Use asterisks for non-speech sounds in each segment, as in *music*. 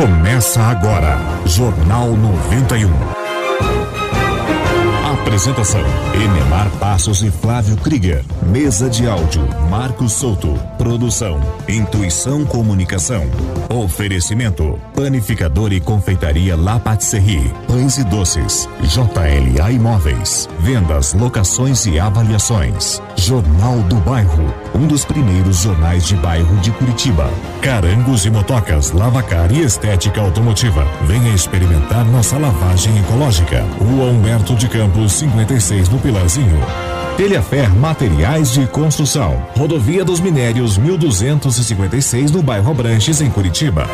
Começa agora, Jornal 91. Apresentação: Enemar Passos e Flávio Krieger. Mesa de áudio: Marcos Souto. Produção: Intuição Comunicação. Oferecimento: Panificador e Confeitaria La Patisserie. Pães e doces. JLA Imóveis. Vendas, locações e avaliações. Jornal do Bairro. Um dos primeiros jornais de bairro de Curitiba. Carangos e motocas, lavacar e estética automotiva. Venha experimentar nossa lavagem ecológica. Rua Humberto de Campos, 56 no Pilarzinho. Telhafer Materiais de Construção. Rodovia dos Minérios 1256 no bairro Abranches, em Curitiba.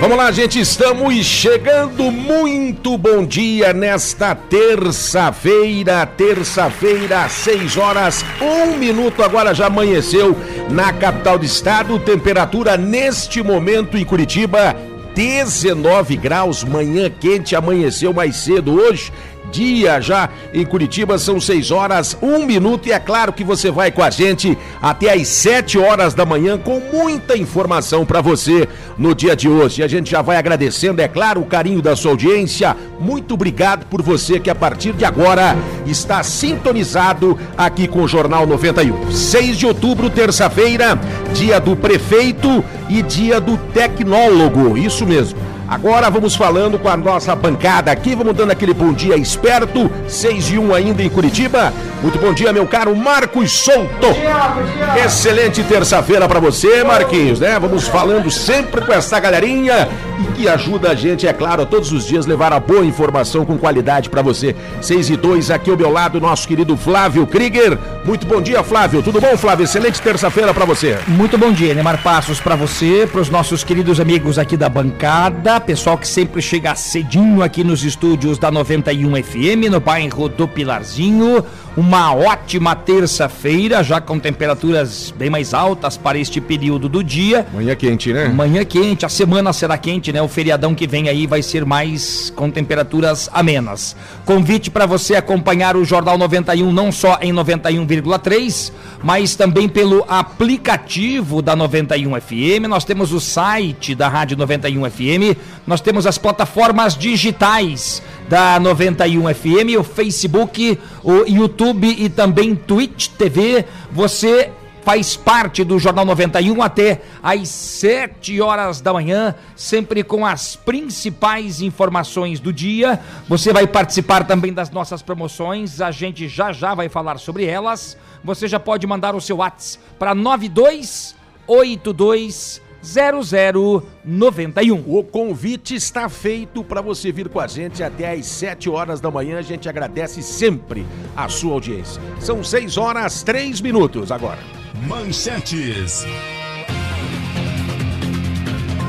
Vamos lá, gente, estamos chegando. Muito bom dia nesta terça-feira. Terça-feira, 6 horas, um minuto. Agora já amanheceu na capital do estado. Temperatura neste momento em Curitiba, 19 graus. Manhã quente, amanheceu mais cedo hoje dia já em Curitiba, são 6 horas, 1 minuto, e é claro que você vai com a gente até às 7 horas da manhã com muita informação para você no dia de hoje. E a gente já vai agradecendo, é claro, o carinho da sua audiência. Muito obrigado por você que a partir de agora está sintonizado aqui com o Jornal 91. 6 de outubro, terça-feira, dia do prefeito e dia do tecnólogo. Isso mesmo. Agora vamos falando com a nossa bancada aqui, vamos dando aquele bom dia esperto, 6 e 1 ainda em Curitiba. Muito bom dia, meu caro Marcos Souto. Bom dia, bom dia. Excelente terça-feira para você, Marquinhos, né? Vamos falando sempre com essa galerinha e que ajuda a gente, é claro, todos os dias levar a boa informação com qualidade para você. 6 e 2 aqui ao meu lado, nosso querido Flávio Krieger. Muito bom dia, Flávio. Tudo bom, Flávio? Excelente terça-feira para você. Muito bom dia, Neymar Passos para você, para os nossos queridos amigos aqui da bancada pessoal que sempre chega cedinho aqui nos estúdios da 91 FM, no bairro do Pilarzinho. Uma ótima terça-feira, já com temperaturas bem mais altas para este período do dia. Manhã quente, né? Manhã quente, a semana será quente, né? O feriadão que vem aí vai ser mais com temperaturas amenas. Convite para você acompanhar o Jornal 91 não só em 91,3, mas também pelo aplicativo da 91 FM. Nós temos o site da Rádio 91 FM, nós temos as plataformas digitais da 91 FM, o Facebook, o YouTube e também Twitch TV. Você faz parte do Jornal 91 até às 7 horas da manhã, sempre com as principais informações do dia. Você vai participar também das nossas promoções, a gente já já vai falar sobre elas. Você já pode mandar o seu WhatsApp para 9282 0091. O convite está feito para você vir com a gente até às 7 horas da manhã. A gente agradece sempre a sua audiência. São 6 horas 3 minutos agora. Manchetes.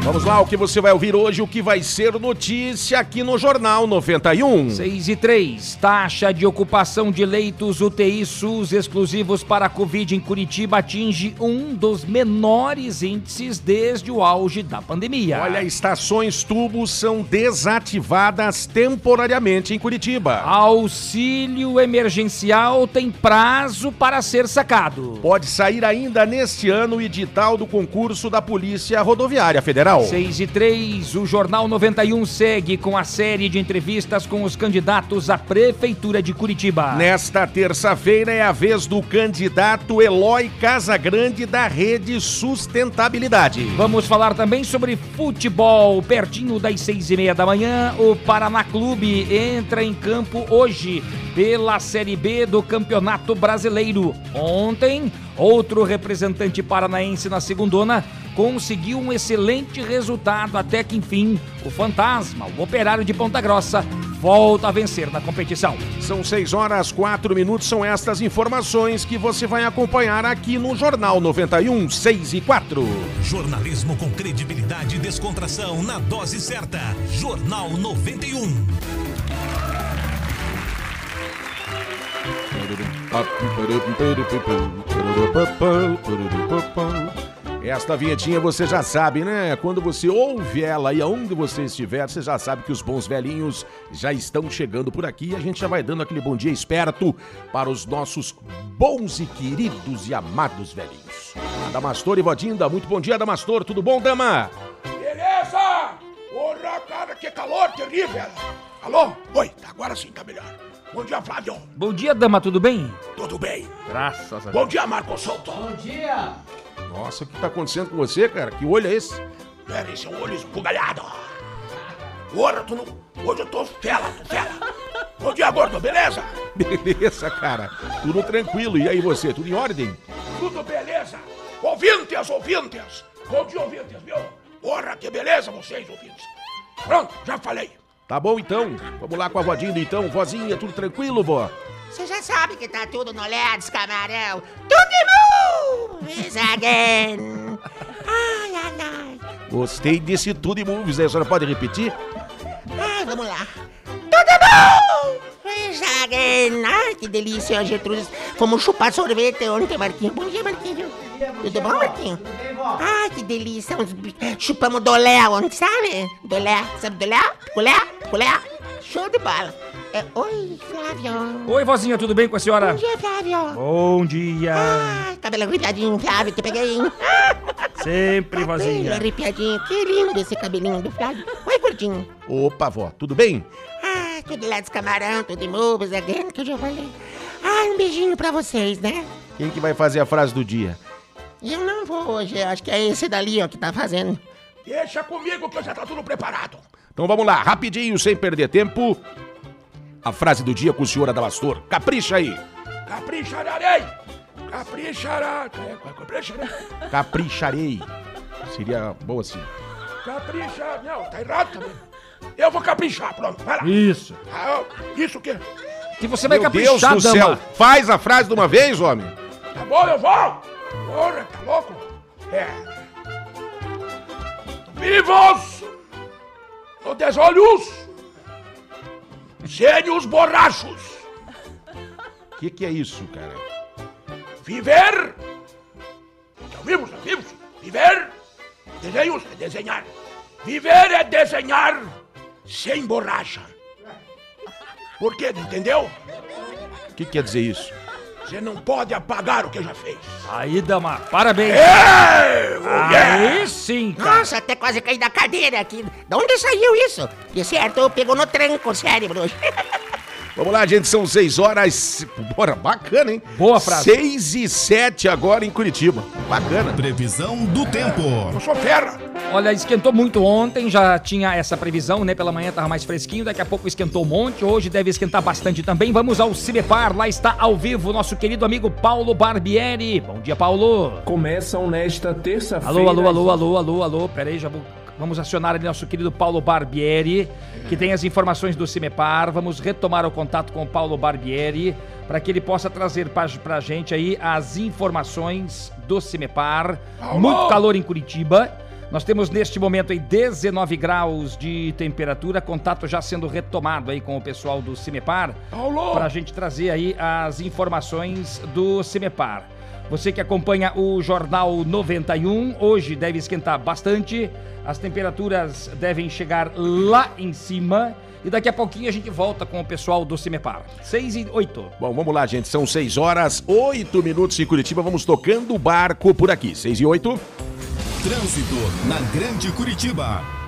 Vamos lá, o que você vai ouvir hoje, o que vai ser notícia aqui no Jornal 91. 6 e 3. Taxa de ocupação de leitos UTI SUS exclusivos para a Covid em Curitiba atinge um dos menores índices desde o auge da pandemia. Olha, estações tubos são desativadas temporariamente em Curitiba. Auxílio emergencial tem prazo para ser sacado. Pode sair ainda neste ano o edital do concurso da Polícia Rodoviária Federal. 6 e 3, o Jornal 91 segue com a série de entrevistas com os candidatos à Prefeitura de Curitiba. Nesta terça-feira é a vez do candidato Eloy Casagrande da Rede Sustentabilidade. Vamos falar também sobre futebol. Pertinho das seis e meia da manhã, o Paraná Clube entra em campo hoje pela Série B do Campeonato Brasileiro. Ontem, outro representante paranaense na segundona conseguiu um excelente resultado até que, enfim, o Fantasma, o operário de Ponta Grossa, volta a vencer na competição. São 6 horas, 4 minutos. São estas informações que você vai acompanhar aqui no Jornal 91, 6 e 4. Jornalismo com credibilidade e descontração na dose certa. Jornal 91. Esta vinhetinha você já sabe, né? Quando você ouve ela e aonde você estiver, você já sabe que os bons velhinhos já estão chegando por aqui e a gente já vai dando aquele bom dia esperto para os nossos bons e queridos e amados velhinhos. Adamastor e Vodinda, muito bom dia, Adamastor. Tudo bom, dama? Beleza! Porra, cara, que calor terrível! Alô? Oi, agora sim tá melhor. Bom dia, Flávio. Bom dia, dama, tudo bem? Tudo bem? Graças a Deus. Bom dia, Marcos Souto. Nossa, o que tá acontecendo com você, cara? Que olho é esse? Pera, esse é um olho esbugalhado. Porra, tu não... Hoje eu tô fela, tô fela. Bom dia, gordo, beleza? *laughs* Beleza, cara. Tudo tranquilo. E aí você, tudo em ordem? Tudo beleza? Ouvintes, ouvintes! Bom dia, ouvintes, viu? Porra, que beleza vocês, ouvintes. Pronto, já falei. Tá bom então. Vamos lá com a Vodinda então. Vozinha, tudo tranquilo, vó? Você já sabe que tá tudo no LEDs, camarão. Tudo moves again. Ai, ai, ai. Gostei desse tudo e movies aí. A senhora pode repetir? Ai, vamos lá. Tudo moves again. Ai, que delícia, Gertrudes. Fomos chupar sorvete ontem, Marquinhos. Bom dia, Marquinhos. Tudo bom, Marquinhos? Ai, que delícia. Chupamos dolé ontem, sabe? Dolé. Sabe dolé? Picolé? Picolé? Show de bola. É, oi, Flávio. Oi, vozinha, tudo bem com a senhora? Bom dia, Flávio. Bom dia. Ai, cabelo arrepiadinho, Flávio, te peguei, hein? Sempre, Cabelo vozinha. arrepiadinho, que lindo esse cabelinho do Flávio. Oi, gordinho. Opa, vó, tudo bem? Ai, tudo lá de camarão, tudo em moves, again, que eu já falei. Ai, um beijinho pra vocês, né? Quem que vai fazer a frase do dia? Eu não vou hoje, eu acho que é esse dali, ó, que tá fazendo. Deixa comigo que já tá tudo preparado. Então vamos lá, rapidinho, sem perder tempo. A frase do dia com o senhor Adamastor. Capricha aí. Capricharei! Caprichará... é, Capricharei! Capricharei. Seria bom assim. Capricha... Não, tá errado também. Eu vou caprichar, pronto, vai lá. Isso. Ah, isso o quê? Que você vai Meu Deus caprichar, do dama. céu. Faz a frase de uma vez, homem. Tá bom, eu vou! Porra, tá louco? É. Vivos! No desolhos! Sem os borrachos! O que, que é isso, cara? Viver! Estão vivos, estão vivos! Viver! Desenhos é desenhar. Viver é desenhar sem borracha. Por quê? Entendeu? O que quer dizer isso? Você não pode apagar o que já fez. Aí, dama, parabéns. É, mulher! Aí sim, cara. Nossa, até quase caí da cadeira aqui. De onde saiu isso? De certo, pegou no tranco o cérebro. *laughs* Vamos lá, gente, são 6 horas. Bora, bacana, hein? Boa frase. 6 e 7 agora em Curitiba. Bacana. Previsão do tempo. Eu sou fera! Olha, esquentou muito ontem, já tinha essa previsão, né? Pela manhã tava mais fresquinho, daqui a pouco esquentou um monte, hoje deve esquentar bastante também. Vamos ao Cimepar, lá está ao vivo nosso querido amigo Paulo Barbieri. Bom dia, Paulo. Começam nesta terça-feira. Alô, alô, alô, alô, alô, alô. Pera aí, já vou... Vamos acionar ali nosso querido Paulo Barbieri, que tem as informações do Cimepar. Vamos retomar o contato com o Paulo Barbieri para que ele possa trazer pra, pra gente aí as informações do Cimepar. Paulo! Muito calor em Curitiba. Nós temos neste momento aí 19 graus de temperatura, contato já sendo retomado aí com o pessoal do Cimepar para a gente trazer aí as informações do Cimepar. Você que acompanha o Jornal 91, hoje deve esquentar bastante, as temperaturas devem chegar lá em cima e daqui a pouquinho a gente volta com o pessoal do Cimepar. 6 e 8. Bom, vamos lá, gente. São 6 horas, 8 minutos em Curitiba. Vamos tocando o barco por aqui. 6 e 8. Trânsito na Grande Curitiba.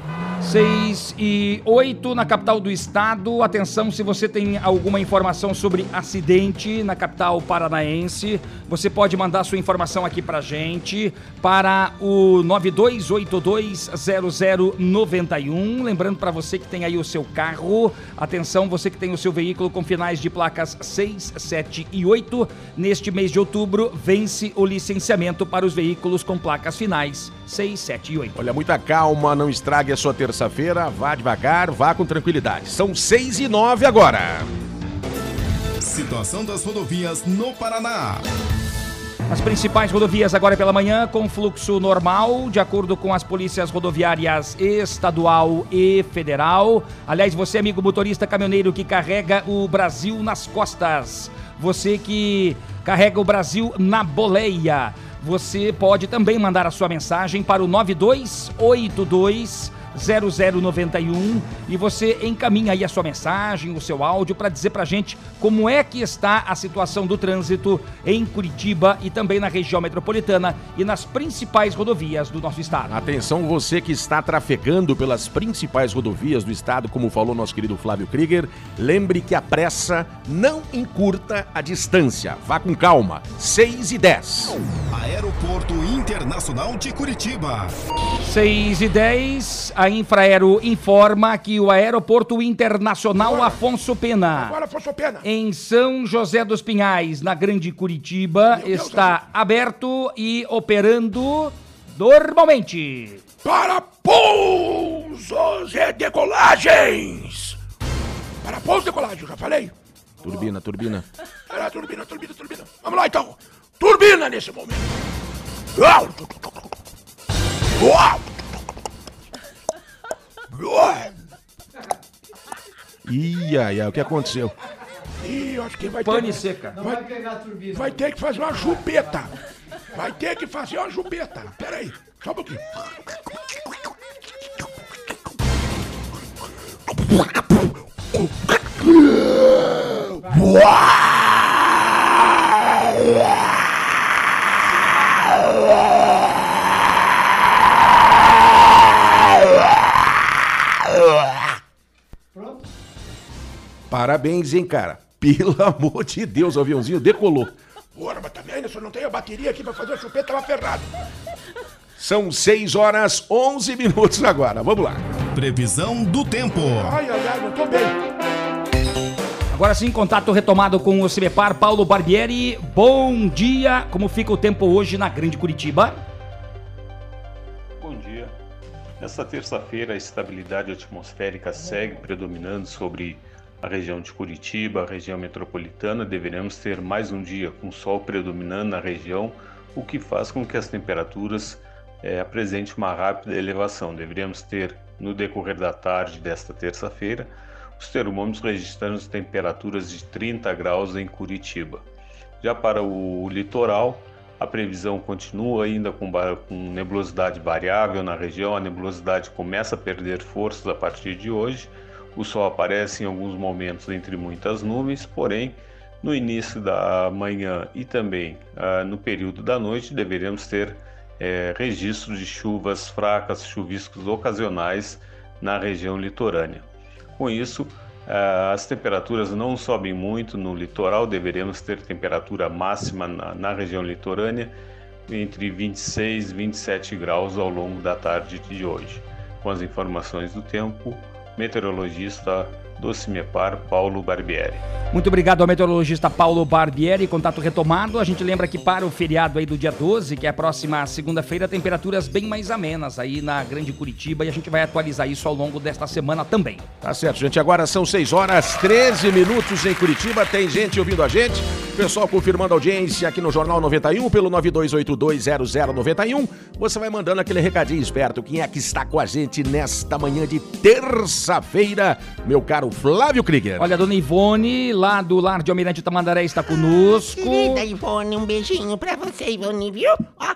6 e 8 na capital do estado. Atenção, se você tem alguma informação sobre acidente na capital paranaense, você pode mandar sua informação aqui pra gente para o 92820091. Lembrando para você que tem aí o seu carro, atenção, você que tem o seu veículo com finais de placas 6, 7 e 8, neste mês de outubro vence o licenciamento para os veículos com placas finais 6, 7 e 8. Olha, muita calma, não estrague a sua terça-feira. Vá devagar, vá com tranquilidade. São 6 e 9 agora. Situação das rodovias no Paraná. As principais rodovias agora pela manhã com fluxo normal, de acordo com as polícias rodoviárias estadual e federal. Aliás, você, amigo motorista caminhoneiro que carrega o Brasil nas costas, você que carrega o Brasil na boleia, você pode também mandar a sua mensagem para o 9282 0091 e você encaminha aí a sua mensagem, o seu áudio para dizer pra gente como é que está a situação do trânsito em Curitiba e também na região metropolitana e nas principais rodovias do nosso estado. Atenção você que está trafegando pelas principais rodovias do estado, como falou nosso querido Flávio Krieger, lembre que a pressa não encurta a distância. Vá com calma. 6 e 10. Aeroporto Internacional de Curitiba. 6 e 10, a Infraero informa que o Aeroporto Internacional Afonso Pena, Agora, Afonso Pena. em São José dos Pinhais, na Grande Curitiba, Meu Deus, está aberto e operando normalmente. Para pousos e decolagens. Para pousos e decolagens, já falei? Turbina, turbina. Era turbina, turbina, turbina. Vamos lá então. Turbina nesse momento. Uau! Uau! Uau! Ih, ai, ai, o que aconteceu? Ih, acho que vai Pane ter, seca. vai, vai ter que fazer uma chupeta. Vai ter que fazer uma chupeta. Pera aí, só um pouquinho. Parabéns, hein, cara? Pelo amor de Deus, o aviãozinho decolou. Ora, mas também, né? Se eu não tenho a bateria aqui pra fazer a chupeta, tava ferrado. São 6 horas 11 minutos agora. Vamos lá. Previsão do tempo. Ai, ai, ai, não tô bem. Agora sim, contato retomado com o CIMEPAR, Paulo Barbieri. Bom dia, como fica o tempo hoje na Grande Curitiba? Nesta terça-feira, a estabilidade atmosférica segue predominando sobre a região de Curitiba, a região metropolitana. Deveremos ter mais um dia com sol predominando na região, o que faz com que as temperaturas eh, apresentem uma rápida elevação. Deveríamos ter, no decorrer da tarde desta terça-feira, os termômetros registrando temperaturas de 30 graus em Curitiba. Já para o litoral, a previsão continua ainda com, com nebulosidade variável na região. A nebulosidade começa a perder forças a partir de hoje. O sol aparece em alguns momentos entre muitas nuvens, porém, no início da manhã e também ah, no período da noite, deveremos ter eh, registro de chuvas fracas, chuviscos ocasionais na região litorânea. Com isso, as temperaturas não sobem muito no litoral, deveremos ter temperatura máxima na, na região litorânea entre 26 e 27 graus ao longo da tarde de hoje. Com as informações do tempo, meteorologista do CIMEPAR, Paulo Barbieri. Muito obrigado ao meteorologista Paulo Barbieri, contato retomado. A gente lembra que para o feriado aí do dia 12, que é a próxima segunda-feira, temperaturas bem mais amenas aí na Grande Curitiba e a gente vai atualizar isso ao longo desta semana também. Tá certo, gente. Agora são 6 horas 13 minutos em Curitiba. Tem gente ouvindo a gente. Pessoal confirmando a audiência aqui no Jornal 91 pelo 92820091. Você vai mandando aquele recadinho esperto. Quem é que está com a gente nesta manhã de terça-feira? Meu caro Flávio Krieger. Olha, a dona Ivone, lá do Lar de Almirante Tamandaré, está conosco. Querida Ivone, um beijinho pra você, Ivone, viu? Ó,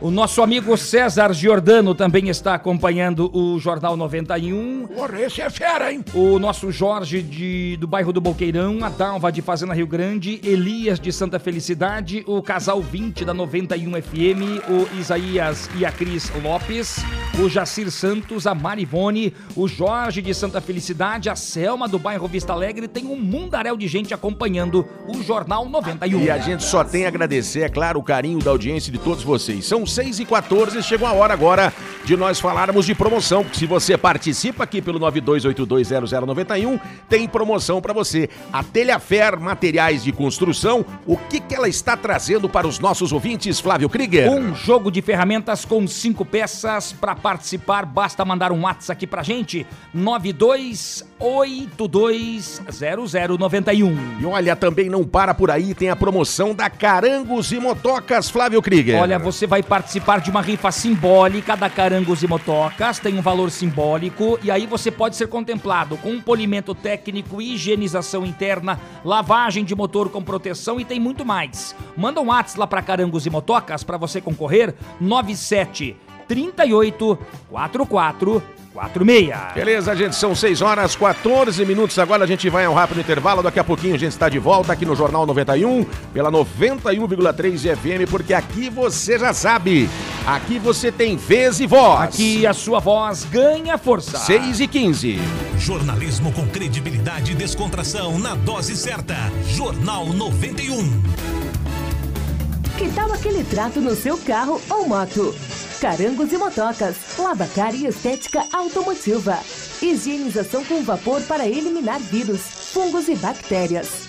O nosso amigo César Giordano também está acompanhando o Jornal 91. Porra, esse é fera, hein? O nosso Jorge de, do bairro do Boqueirão, a Dalva de Fazenda Rio Grande, Elias de Santa Felicidade, o Casal 20 da 91 FM, o Isaías e a Cris Lopes, o Jacir Santos, a Marivone, o Jorge de Santa Felicidade, a Selma do bairro Vista Alegre, tem um mundaréu de gente acompanhando o Jornal 91. E a gente só tem a agradecer, é claro, o carinho da audiência de todos vocês. São 6 e 14 chegou a hora agora de nós falarmos de promoção. Se você participa aqui pelo 92820091, tem promoção para você. A Telhafer Materiais de Construção, o que, que ela está trazendo para os nossos ouvintes, Flávio Krieger? Um jogo de ferramentas com cinco peças. Para participar, basta mandar um WhatsApp aqui pra gente: 92820091. E olha, também não para por aí, tem a promoção da Carangos e Motocas, Flávio Krieger. Olha, você vai participar de uma rifa simbólica da Carangos e Motocas, tem um valor simbólico e aí você pode ser contemplado com um polimento técnico, higienização interna, lavagem de motor com proteção e tem muito mais. Manda um WhatsApp lá para Carangos e Motocas para você concorrer 97 38 44 46. Beleza, gente, são 6 horas 14 minutos. Agora a gente vai a um rápido intervalo. Daqui a pouquinho a gente está de volta aqui no Jornal 91, pela 91,3 FM, porque aqui você já sabe. Aqui você tem vez e voz. Aqui a sua voz ganha força. 6 e 15. Jornalismo com credibilidade e descontração na dose certa. Jornal 91. Que tal aquele trato no seu carro ou moto? Carangos e motocas, lavacar e estética automotiva. Higienização com vapor para eliminar vírus, fungos e bactérias.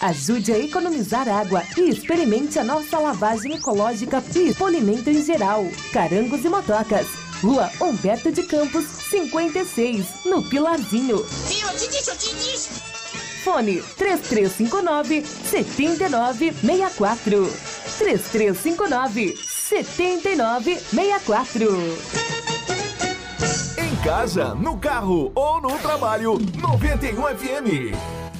Ajude a economizar água e experimente a nossa lavagem ecológica e polimento em geral. Carangos e motocas. Rua Humberto de Campos, 56, no Pilarzinho. Viu? Eu te disse, eu te disse. Fone 3359 7964. 3359 7964. Em casa, no carro ou no trabalho, 91 FM.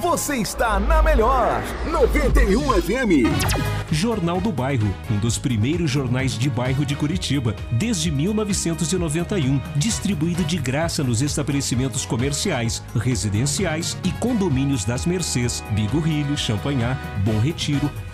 Você está na melhor 91 FM. Jornal do Bairro, um dos primeiros jornais de bairro de Curitiba, desde 1991, distribuído de graça nos estabelecimentos comerciais, residenciais e condomínios das Mercês, Bigorrilho, Champanhar, Bom Retiro,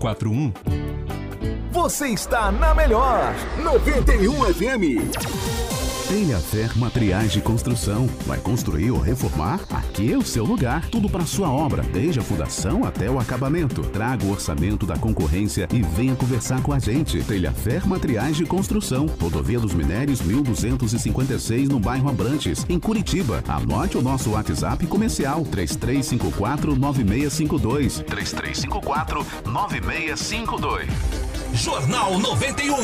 5441. Você está na melhor 91 FM. Telhafer Materiais de Construção. Vai construir ou reformar? Aqui é o seu lugar. Tudo para sua obra, desde a fundação até o acabamento. Traga o orçamento da concorrência e venha conversar com a gente. Telhafer Materiais de Construção. Rodovia dos Minérios 1256 no bairro Abrantes, em Curitiba. Anote o nosso WhatsApp comercial 3354 9652. 3354 9652. Jornal 91.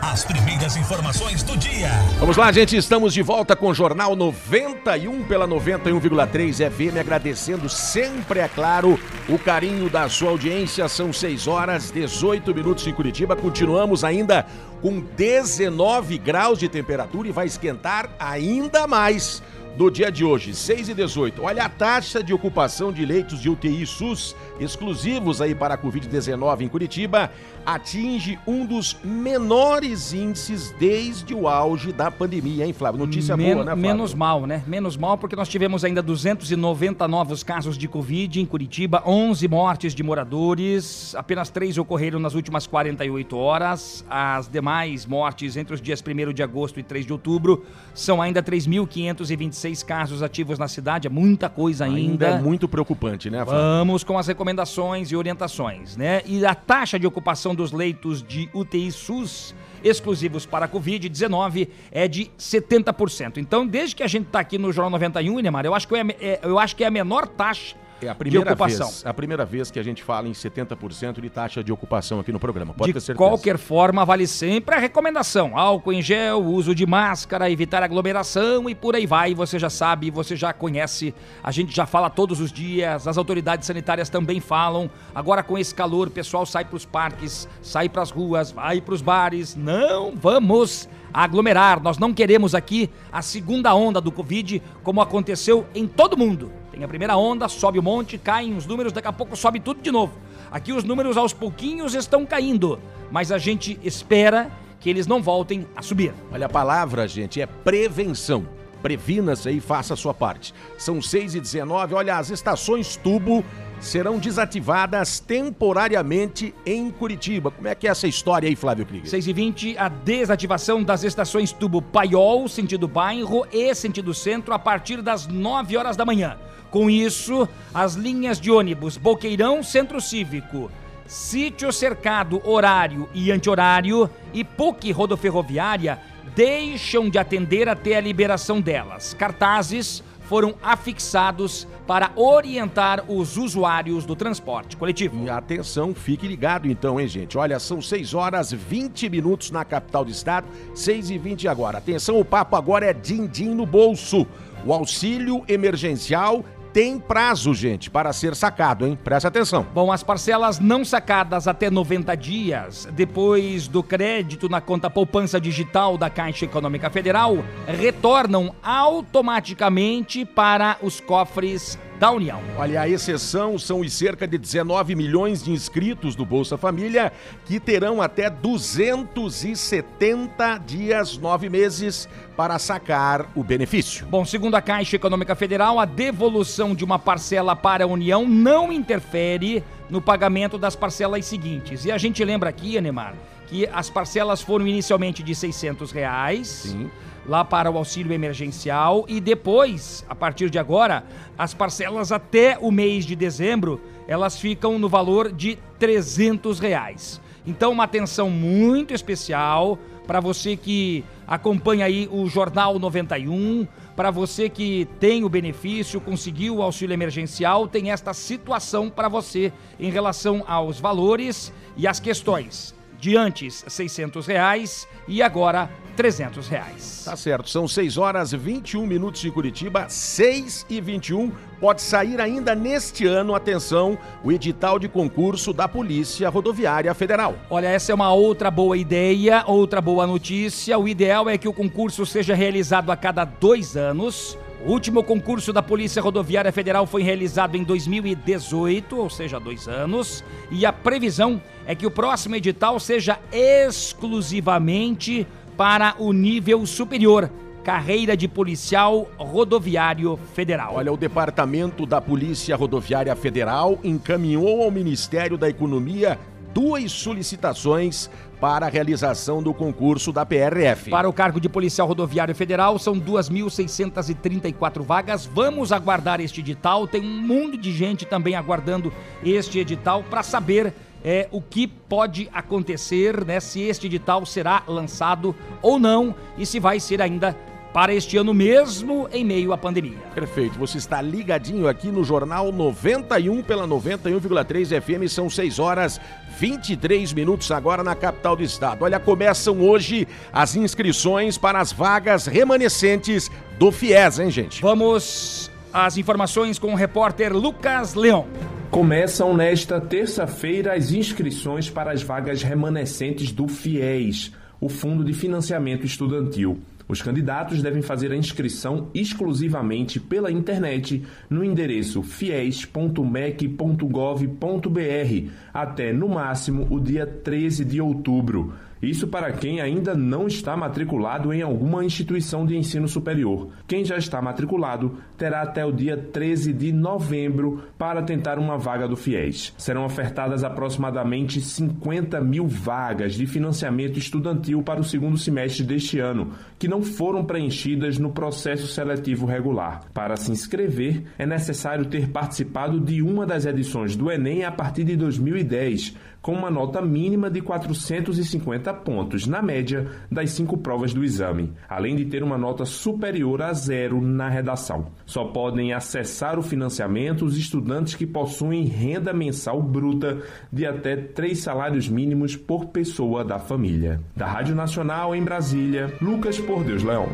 As primeiras informações do dia. Vamos lá, gente, estamos de volta com o Jornal 91 pela 91,3 FM, agradecendo sempre, é claro, o carinho da sua audiência. São 6 horas 18 minutos em Curitiba. Continuamos ainda com 19 graus de temperatura e vai esquentar ainda mais do dia de hoje, 6 e 18. Olha a taxa de ocupação de leitos de UTI SUS exclusivos aí para a Covid-19 em Curitiba atinge um dos menores índices desde o auge da pandemia, hein, Flávio? Notícia Men- boa, né, Flávio? Menos mal, né? Menos mal porque nós tivemos ainda 290 novos casos de Covid em Curitiba, 11 mortes de moradores, apenas três ocorreram nas últimas 48 horas. As demais mortes entre os dias 1 de agosto e 3 de outubro são ainda 3.526 casos ativos na cidade, é muita coisa Ainda ainda. é muito preocupante, né, Flávio? Vamos com as recomendações e orientações, né? E a taxa de ocupação dos leitos de UTI SUS exclusivos para a Covid-19 é de 70%. Então, desde que a gente está aqui no Jornal 91, Neymar, eu acho que é, é- eu acho que é a menor taxa É a de primeira ocupação. vez, a primeira vez que a gente fala em 70% de taxa de ocupação aqui no programa. Pode de ter certeza. qualquer forma, vale sempre a recomendação: álcool em gel, uso de máscara, evitar aglomeração e por aí vai. Você já sabe, você já conhece, a gente já fala todos os dias, as autoridades sanitárias também falam. Agora, com esse calor, o pessoal sai para os parques, sai para as ruas, vai para os bares. Não vamos aglomerar. Nós não queremos aqui a segunda onda do Covid, como aconteceu em todo mundo. Tem a primeira onda, sobe o monte, caem os números, daqui a pouco sobe tudo de novo. Aqui os números aos pouquinhos estão caindo, mas a gente espera que eles não voltem a subir. Olha, a palavra, gente, é prevenção. previna-se aí, faça a sua parte. São 6 e 19 olha, as estações tubo serão desativadas temporariamente em Curitiba. Como é que é essa história aí, Flávio Krieger? 6 e 20 a desativação das estações tubo Paiol, sentido bairro e sentido centro, a partir das 9 horas da manhã. Com isso, as linhas de ônibus Boqueirão Centro Cívico, Sítio Cercado Horário e Anti-Horário e PUC Rodoferroviária deixam de atender até a liberação delas. Cartazes foram afixados para orientar os usuários do transporte coletivo. E atenção, fique ligado então, hein, gente? Olha, são 6 horas 20 minutos na capital do estado, 6 e 20 agora. Atenção, o papo agora é din-din no bolso. O auxílio emergencial tem prazo, gente, para ser sacado, hein? Presta atenção. Bom, as parcelas não sacadas até 90 dias depois do crédito na conta poupança digital da Caixa Econômica Federal retornam automaticamente para os cofres da União. Olha, a exceção são os cerca de 19 milhões de inscritos do Bolsa Família que terão até 270 dias, nove meses, para sacar o benefício. Bom, segundo a Caixa Econômica Federal, a devolução de uma parcela para a União não interfere no pagamento das parcelas seguintes. E a gente lembra aqui, Anemar, que as parcelas foram inicialmente de 600 reais. Sim lá para o auxílio emergencial e depois, a partir de agora, as parcelas até o mês de dezembro, elas ficam no valor de 300 reais. Então, uma atenção muito especial para você que acompanha aí o Jornal 91, para você que tem o benefício, conseguiu o auxílio emergencial, tem esta situação para você em relação aos valores e as questões de antes 600 reais e agora 300 reais. Tá certo, são 6 horas 21 minutos de Curitiba, 6 e 21. Pode sair ainda neste ano, atenção, o edital de concurso da Polícia Rodoviária Federal. Olha, essa é uma outra boa ideia, outra boa notícia. O ideal é que o concurso seja realizado a cada dois anos. O último concurso da Polícia Rodoviária Federal foi realizado em 2018, ou seja, dois anos, e a previsão é que o próximo edital seja exclusivamente para o nível superior, carreira de policial rodoviário federal. Olha, o Departamento da Polícia Rodoviária Federal encaminhou ao Ministério da Economia duas solicitações para a realização do concurso da PRF. Para o cargo de policial rodoviário federal, são 2.634 vagas. Vamos aguardar este edital. Tem um mundo de gente também aguardando este edital para saber é, o que pode acontecer, né? Se este edital será lançado ou não e se vai ser ainda para este ano mesmo em meio à pandemia. Perfeito. Você está ligadinho aqui no Jornal 91 pela 91,3 FM. São 6 horas 23 minutos agora na capital do estado. Olha, começam hoje as inscrições para as vagas remanescentes do FIES, hein, gente? Vamos às informações com o repórter Lucas Leão. Começam nesta terça-feira as inscrições para as vagas remanescentes do FIES, o Fundo de Financiamento Estudantil. Os candidatos devem fazer a inscrição exclusivamente pela internet no endereço fies.mec.gov.br até no máximo o dia 13 de outubro. Isso para quem ainda não está matriculado em alguma instituição de ensino superior. Quem já está matriculado terá até o dia 13 de novembro para tentar uma vaga do FIES. Serão ofertadas aproximadamente 50 mil vagas de financiamento estudantil para o segundo semestre deste ano, que não foram preenchidas no processo seletivo regular. Para se inscrever, é necessário ter participado de uma das edições do Enem a partir de 2010 com uma nota mínima de 450 pontos, na média das cinco provas do exame, além de ter uma nota superior a zero na redação. Só podem acessar o financiamento os estudantes que possuem renda mensal bruta de até três salários mínimos por pessoa da família. Da Rádio Nacional em Brasília, Lucas Por Deus Leão.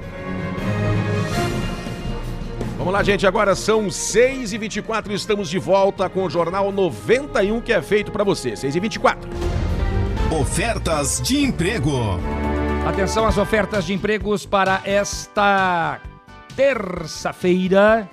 Vamos lá, gente. Agora são 6h24 estamos de volta com o Jornal 91 que é feito para você. 6h24. Ofertas de emprego. Atenção às ofertas de empregos para esta terça-feira.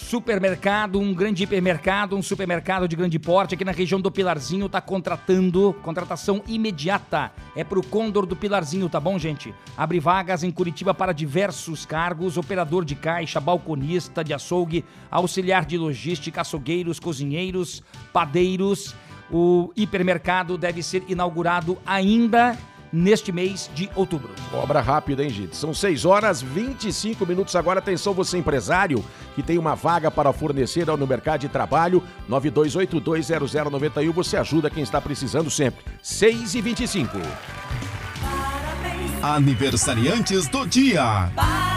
Supermercado, um grande hipermercado, um supermercado de grande porte aqui na região do Pilarzinho está contratando, contratação imediata. É pro Condor do Pilarzinho, tá bom, gente? Abre vagas em Curitiba para diversos cargos: operador de caixa, balconista de açougue, auxiliar de logística, açougueiros, cozinheiros, padeiros. O hipermercado deve ser inaugurado ainda neste mês de outubro. Obra rápida, hein, gente? São 6 horas 25 minutos agora. Atenção, você empresário que tem uma vaga para fornecer no mercado de trabalho. 92820091. Você ajuda quem está precisando sempre. 6 e 25. Aniversariantes do dia.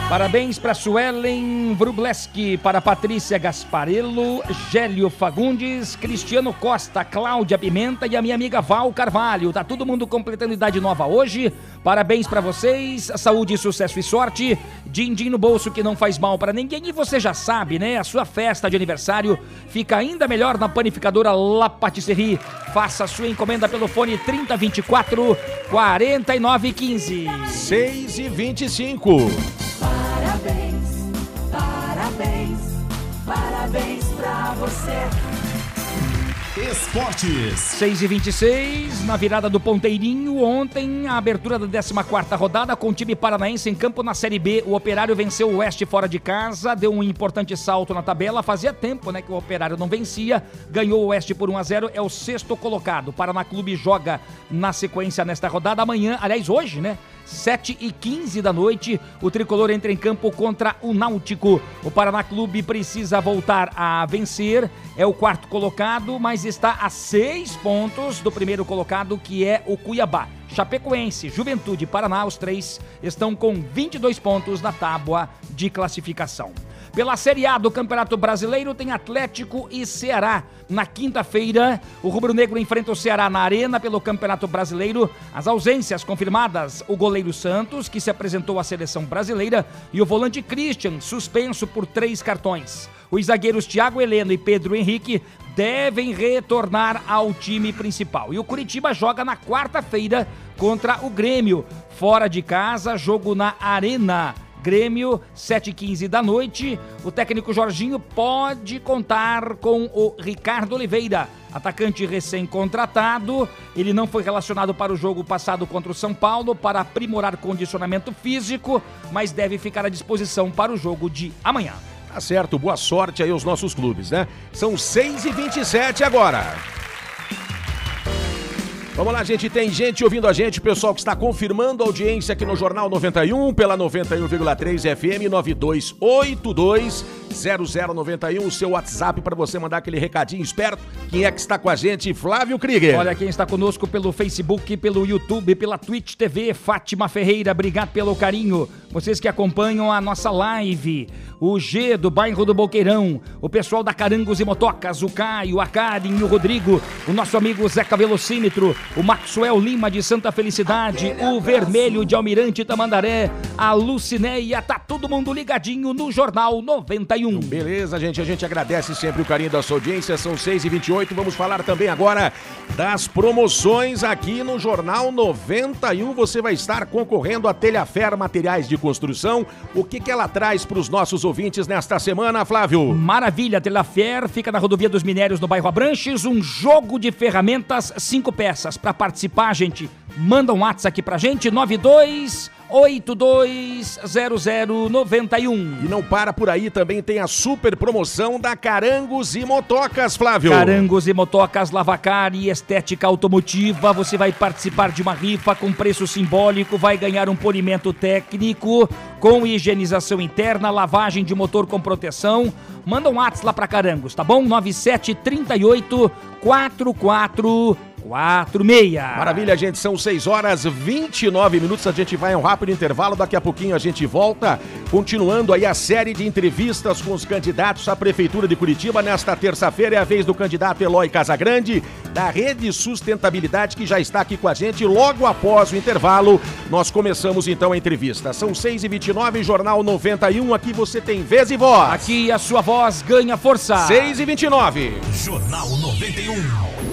Parabéns para Suelen Vrubleski, para Patrícia Gasparello, Gélio Fagundes, Cristiano Costa, Cláudia Pimenta e a minha amiga Val Carvalho. Tá todo mundo completando idade nova hoje. Parabéns para vocês, saúde, sucesso e sorte. Din-din no bolso que não faz mal para ninguém. E você já sabe, né? A sua festa de aniversário fica ainda melhor na panificadora La Patisserie. Faça a sua encomenda pelo fone 3024 4915. 6 e 25. Parabéns, parabéns, parabéns pra você. Esportes. 6 e 26 na virada do Ponteirinho. Ontem, a abertura da 14 rodada com o time paranaense em campo na Série B. O Operário venceu o Oeste fora de casa, deu um importante salto na tabela. Fazia tempo né, que o Operário não vencia. Ganhou o Oeste por 1 a 0 é o sexto colocado. O Paraná Clube joga na sequência nesta rodada. Amanhã, aliás, hoje, né? 7 e 15 da noite, o tricolor entra em campo contra o Náutico. O Paraná Clube precisa voltar a vencer, é o quarto colocado, mas está a seis pontos do primeiro colocado, que é o Cuiabá. Chapecoense, Juventude Paraná, os três estão com 22 pontos na tábua de classificação. Pela Série A do Campeonato Brasileiro tem Atlético e Ceará. Na quinta-feira, o Rubro Negro enfrenta o Ceará na Arena pelo Campeonato Brasileiro. As ausências confirmadas: o goleiro Santos, que se apresentou à seleção brasileira, e o volante Christian, suspenso por três cartões. Os zagueiros Thiago Heleno e Pedro Henrique devem retornar ao time principal. E o Curitiba joga na quarta-feira contra o Grêmio, fora de casa, jogo na Arena. Grêmio, 7h15 da noite. O técnico Jorginho pode contar com o Ricardo Oliveira, atacante recém-contratado. Ele não foi relacionado para o jogo passado contra o São Paulo para aprimorar condicionamento físico, mas deve ficar à disposição para o jogo de amanhã. Tá certo, boa sorte aí aos nossos clubes, né? São 6 e 27 agora. Vamos lá, gente. Tem gente ouvindo a gente, pessoal que está confirmando a audiência aqui no Jornal 91 pela 91,3 FM 9282 0091, o seu WhatsApp para você mandar aquele recadinho esperto. Quem é que está com a gente? Flávio Krieger. Olha quem está conosco pelo Facebook, pelo YouTube, pela Twitch TV, Fátima Ferreira, obrigado pelo carinho. Vocês que acompanham a nossa live, o G do bairro do Boqueirão, o pessoal da Carangos e Motocas, o Caio, a Karen e o Rodrigo, o nosso amigo Zeca Velocímetro, o Maxwell Lima de Santa Felicidade, o Vermelho de Almirante Tamandaré, a Lucinéia, tá todo mundo ligadinho no Jornal 91. Beleza, gente. A gente agradece sempre o carinho da sua audiência. São 6 e 28 Vamos falar também agora das promoções aqui no Jornal 91. Você vai estar concorrendo a Telhafer Materiais de Construção. O que, que ela traz para os nossos ouvintes nesta semana, Flávio? Maravilha, Telhafer fica na rodovia dos Minérios no bairro Abranches. Um jogo de ferramentas, cinco peças. Para participar, gente, manda um WhatsApp aqui pra gente, 92 820091. E não para por aí, também tem a super promoção da Carangos e Motocas, Flávio. Carangos e Motocas, Lavacar e Estética Automotiva. Você vai participar de uma rifa com preço simbólico, vai ganhar um polimento técnico com higienização interna, lavagem de motor com proteção. Manda um WhatsApp lá pra Carangos, tá bom? 9738 44 46. Maravilha, gente. São 6 horas 29 minutos. A gente vai a um rápido intervalo. Daqui a pouquinho a gente volta. Continuando aí a série de entrevistas com os candidatos à Prefeitura de Curitiba. Nesta terça-feira é a vez do candidato Eloy Casagrande, da Rede Sustentabilidade, que já está aqui com a gente. Logo após o intervalo, nós começamos então a entrevista. São 6h29, Jornal 91. Aqui você tem vez e voz. Aqui a sua voz ganha força. 6h29. Jornal 91.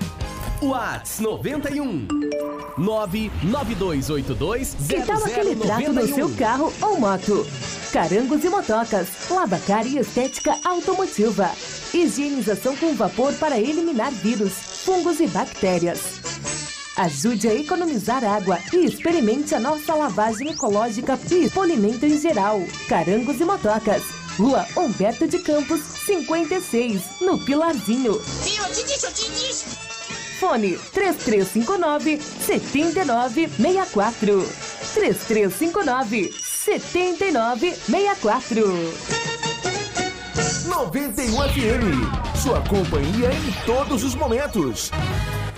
Whats 91 99282 Que tal aquele trato no seu carro ou moto? Carangos e motocas, lavacar e estética automotiva. Higienização com vapor para eliminar vírus, fungos e bactérias. Ajude a economizar água e experimente a nossa lavagem ecológica e polimento em geral. Carangos e motocas. Rua Humberto de Campos, 56, no Pilarzinho. Viu? Eu te disse, eu te disse. Fone 3359 7964. 3359 7964. 91 FM. Sua companhia em todos os momentos.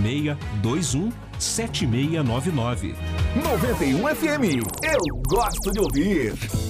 21 7699. 91 FM. Eu gosto de ouvir.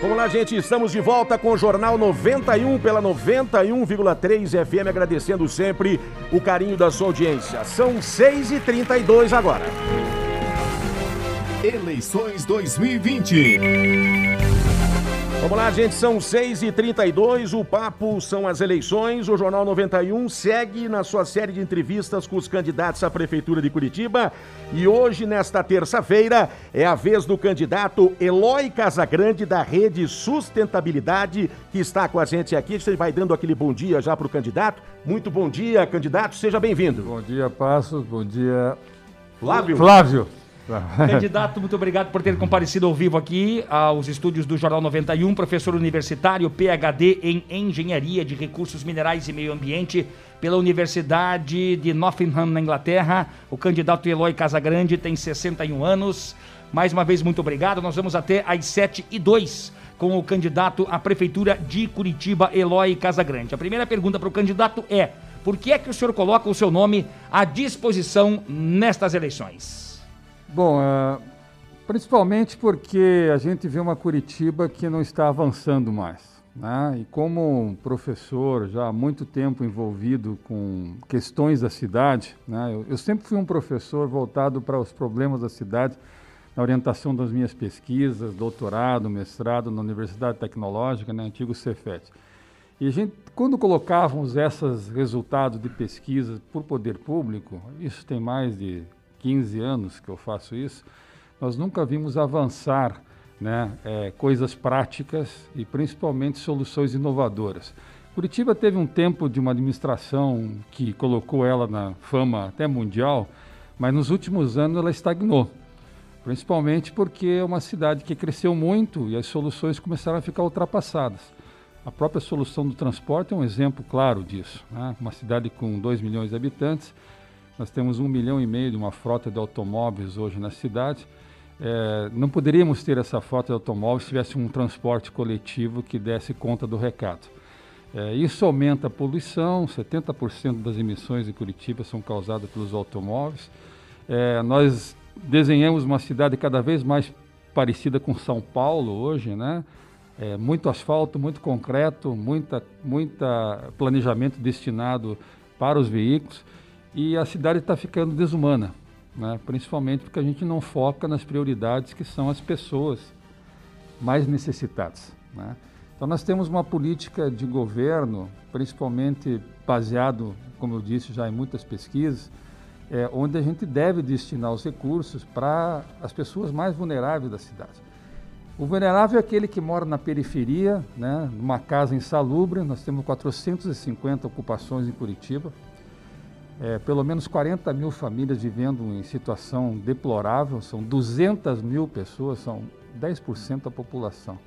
Vamos lá, gente, estamos de volta com o Jornal 91 pela 91,3 FM, agradecendo sempre o carinho da sua audiência. São 6h32 agora. Eleições 2020. Vamos lá, gente, são 6h32, o papo são as eleições. O Jornal 91 segue na sua série de entrevistas com os candidatos à Prefeitura de Curitiba. E hoje, nesta terça-feira, é a vez do candidato Eloy Casagrande, da Rede Sustentabilidade, que está com a gente aqui. Gente vai dando aquele bom dia já para o candidato. Muito bom dia, candidato, seja bem-vindo. Bom dia, Passos, bom dia. Flávio. Flávio. *laughs* Candidato, muito obrigado por ter comparecido ao vivo aqui aos estúdios do Jornal 91, professor universitário, PhD em Engenharia de Recursos Minerais e Meio Ambiente pela Universidade de Nottingham, na Inglaterra. O candidato Eloy Casagrande tem 61 anos. Mais uma vez, muito obrigado. Nós vamos até às 7 e 2 com o candidato à Prefeitura de Curitiba, Eloy Casagrande. A primeira pergunta para o candidato é: por que é que o senhor coloca o seu nome à disposição nestas eleições? Bom, uh, principalmente porque a gente vê uma Curitiba que não está avançando mais. Né? E como professor já há muito tempo envolvido com questões da cidade, né? eu, eu sempre fui um professor voltado para os problemas da cidade, na orientação das minhas pesquisas, doutorado, mestrado na Universidade Tecnológica, né? antigo Cefet. E a gente, quando colocávamos esses resultados de pesquisa por poder público, isso tem mais de 15 anos que eu faço isso, nós nunca vimos avançar né, é, coisas práticas e principalmente soluções inovadoras. Curitiba teve um tempo de uma administração que colocou ela na fama até mundial, mas nos últimos anos ela estagnou. Principalmente porque é uma cidade que cresceu muito e as soluções começaram a ficar ultrapassadas. A própria solução do transporte é um exemplo claro disso. Né? Uma cidade com 2 milhões de habitantes, nós temos um milhão e meio de uma frota de automóveis hoje na cidade, É, não poderíamos ter essa frota de automóveis se tivesse um transporte coletivo que desse conta do recado. É, isso aumenta a poluição, 70% das emissões de Curitiba são causadas pelos automóveis. É, nós desenhamos uma cidade cada vez mais parecida com São Paulo hoje, né? É, muito asfalto, muito concreto, muita, muita planejamento destinado para os veículos e a cidade está ficando desumana, né? principalmente porque a gente não foca nas prioridades que são as pessoas mais necessitadas. Né? Então nós temos uma política de governo, principalmente baseado, como eu disse já em muitas pesquisas, é, onde a gente deve destinar os recursos para as pessoas mais vulneráveis da cidade. O vulnerável é aquele que mora na periferia, né, numa casa insalubre. Nós temos 450 ocupações em Curitiba, é, pelo menos 40 mil famílias vivendo em situação deplorável, são 200 mil pessoas, são 10% da população.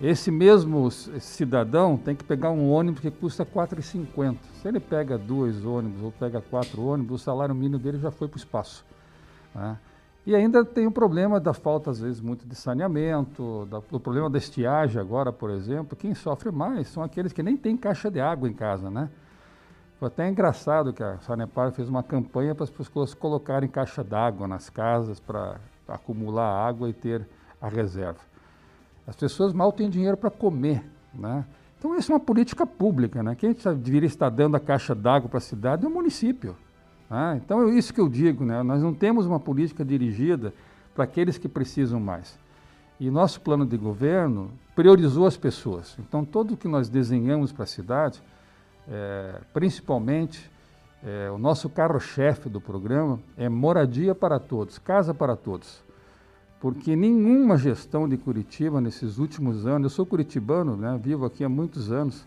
Esse mesmo cidadão tem que pegar um ônibus que custa R$ 4,50. Se ele pega dois ônibus ou pega quatro ônibus, o salário mínimo dele já foi para o espaço. Né? E ainda tem o problema da falta, às vezes, muito de saneamento, da, do problema da estiagem agora, por exemplo. Quem sofre mais são aqueles que nem têm caixa de água em casa, né? Foi até engraçado que a Sanepar fez uma campanha para as pessoas colocarem caixa d'água nas casas para acumular água e ter a reserva. As pessoas mal têm dinheiro para comer, né? Então, isso é uma política pública, né? Quem deveria estar dando a caixa d'água para a cidade é o município. Né? Então, é isso que eu digo, né? Nós não temos uma política dirigida para aqueles que precisam mais. E nosso plano de governo priorizou as pessoas. Então, tudo que nós desenhamos para a cidade, é, principalmente, é, o nosso carro-chefe do programa é moradia para todos, casa para todos. Porque nenhuma gestão de Curitiba nesses últimos anos, eu sou curitibano, né, vivo aqui há muitos anos,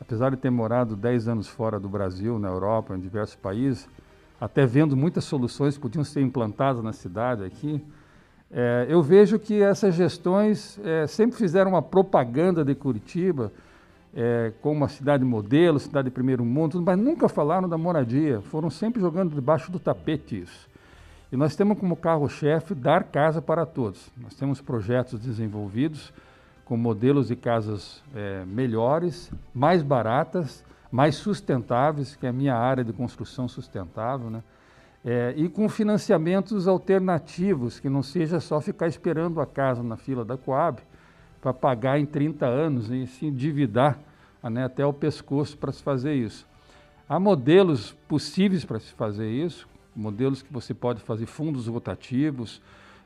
apesar de ter morado 10 anos fora do Brasil, na Europa, em diversos países, até vendo muitas soluções que podiam ser implantadas na cidade aqui, é, eu vejo que essas gestões é, sempre fizeram uma propaganda de Curitiba é, como uma cidade modelo, cidade de primeiro mundo, mas nunca falaram da moradia, foram sempre jogando debaixo do tapete isso. E nós temos como carro-chefe dar casa para todos. Nós temos projetos desenvolvidos com modelos de casas é, melhores, mais baratas, mais sustentáveis, que é a minha área de construção sustentável, né? É, e com financiamentos alternativos, que não seja só ficar esperando a casa na fila da Coab para pagar em 30 anos e se endividar né, até o pescoço para se fazer isso. Há modelos possíveis para se fazer isso, modelos que você pode fazer fundos rotativos,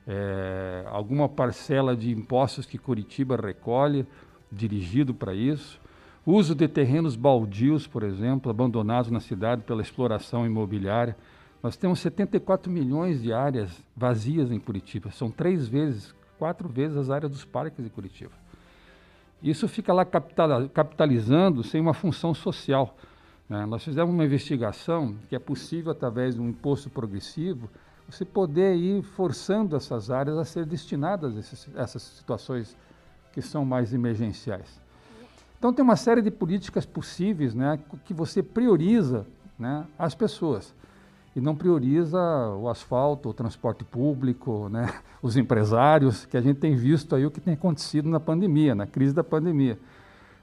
é, alguma parcela de impostos que Curitiba recolhe, dirigido para isso. Uso de terrenos baldios, por exemplo, abandonados na cidade pela exploração imobiliária. Nós temos 74 milhões de áreas vazias em Curitiba. São três vezes, quatro vezes as áreas dos parques de Curitiba. Isso fica lá capitalizando sem uma função social. Né? Nós fizemos uma investigação que é possível, através de um imposto progressivo, você poder ir forçando essas áreas a ser destinadas a esses, essas situações que são mais emergenciais. Então, tem uma série de políticas possíveis né, que você prioriza né, as pessoas e não prioriza o asfalto, o transporte público, né, *laughs* os empresários, que a gente tem visto aí o que tem acontecido na pandemia, na crise da pandemia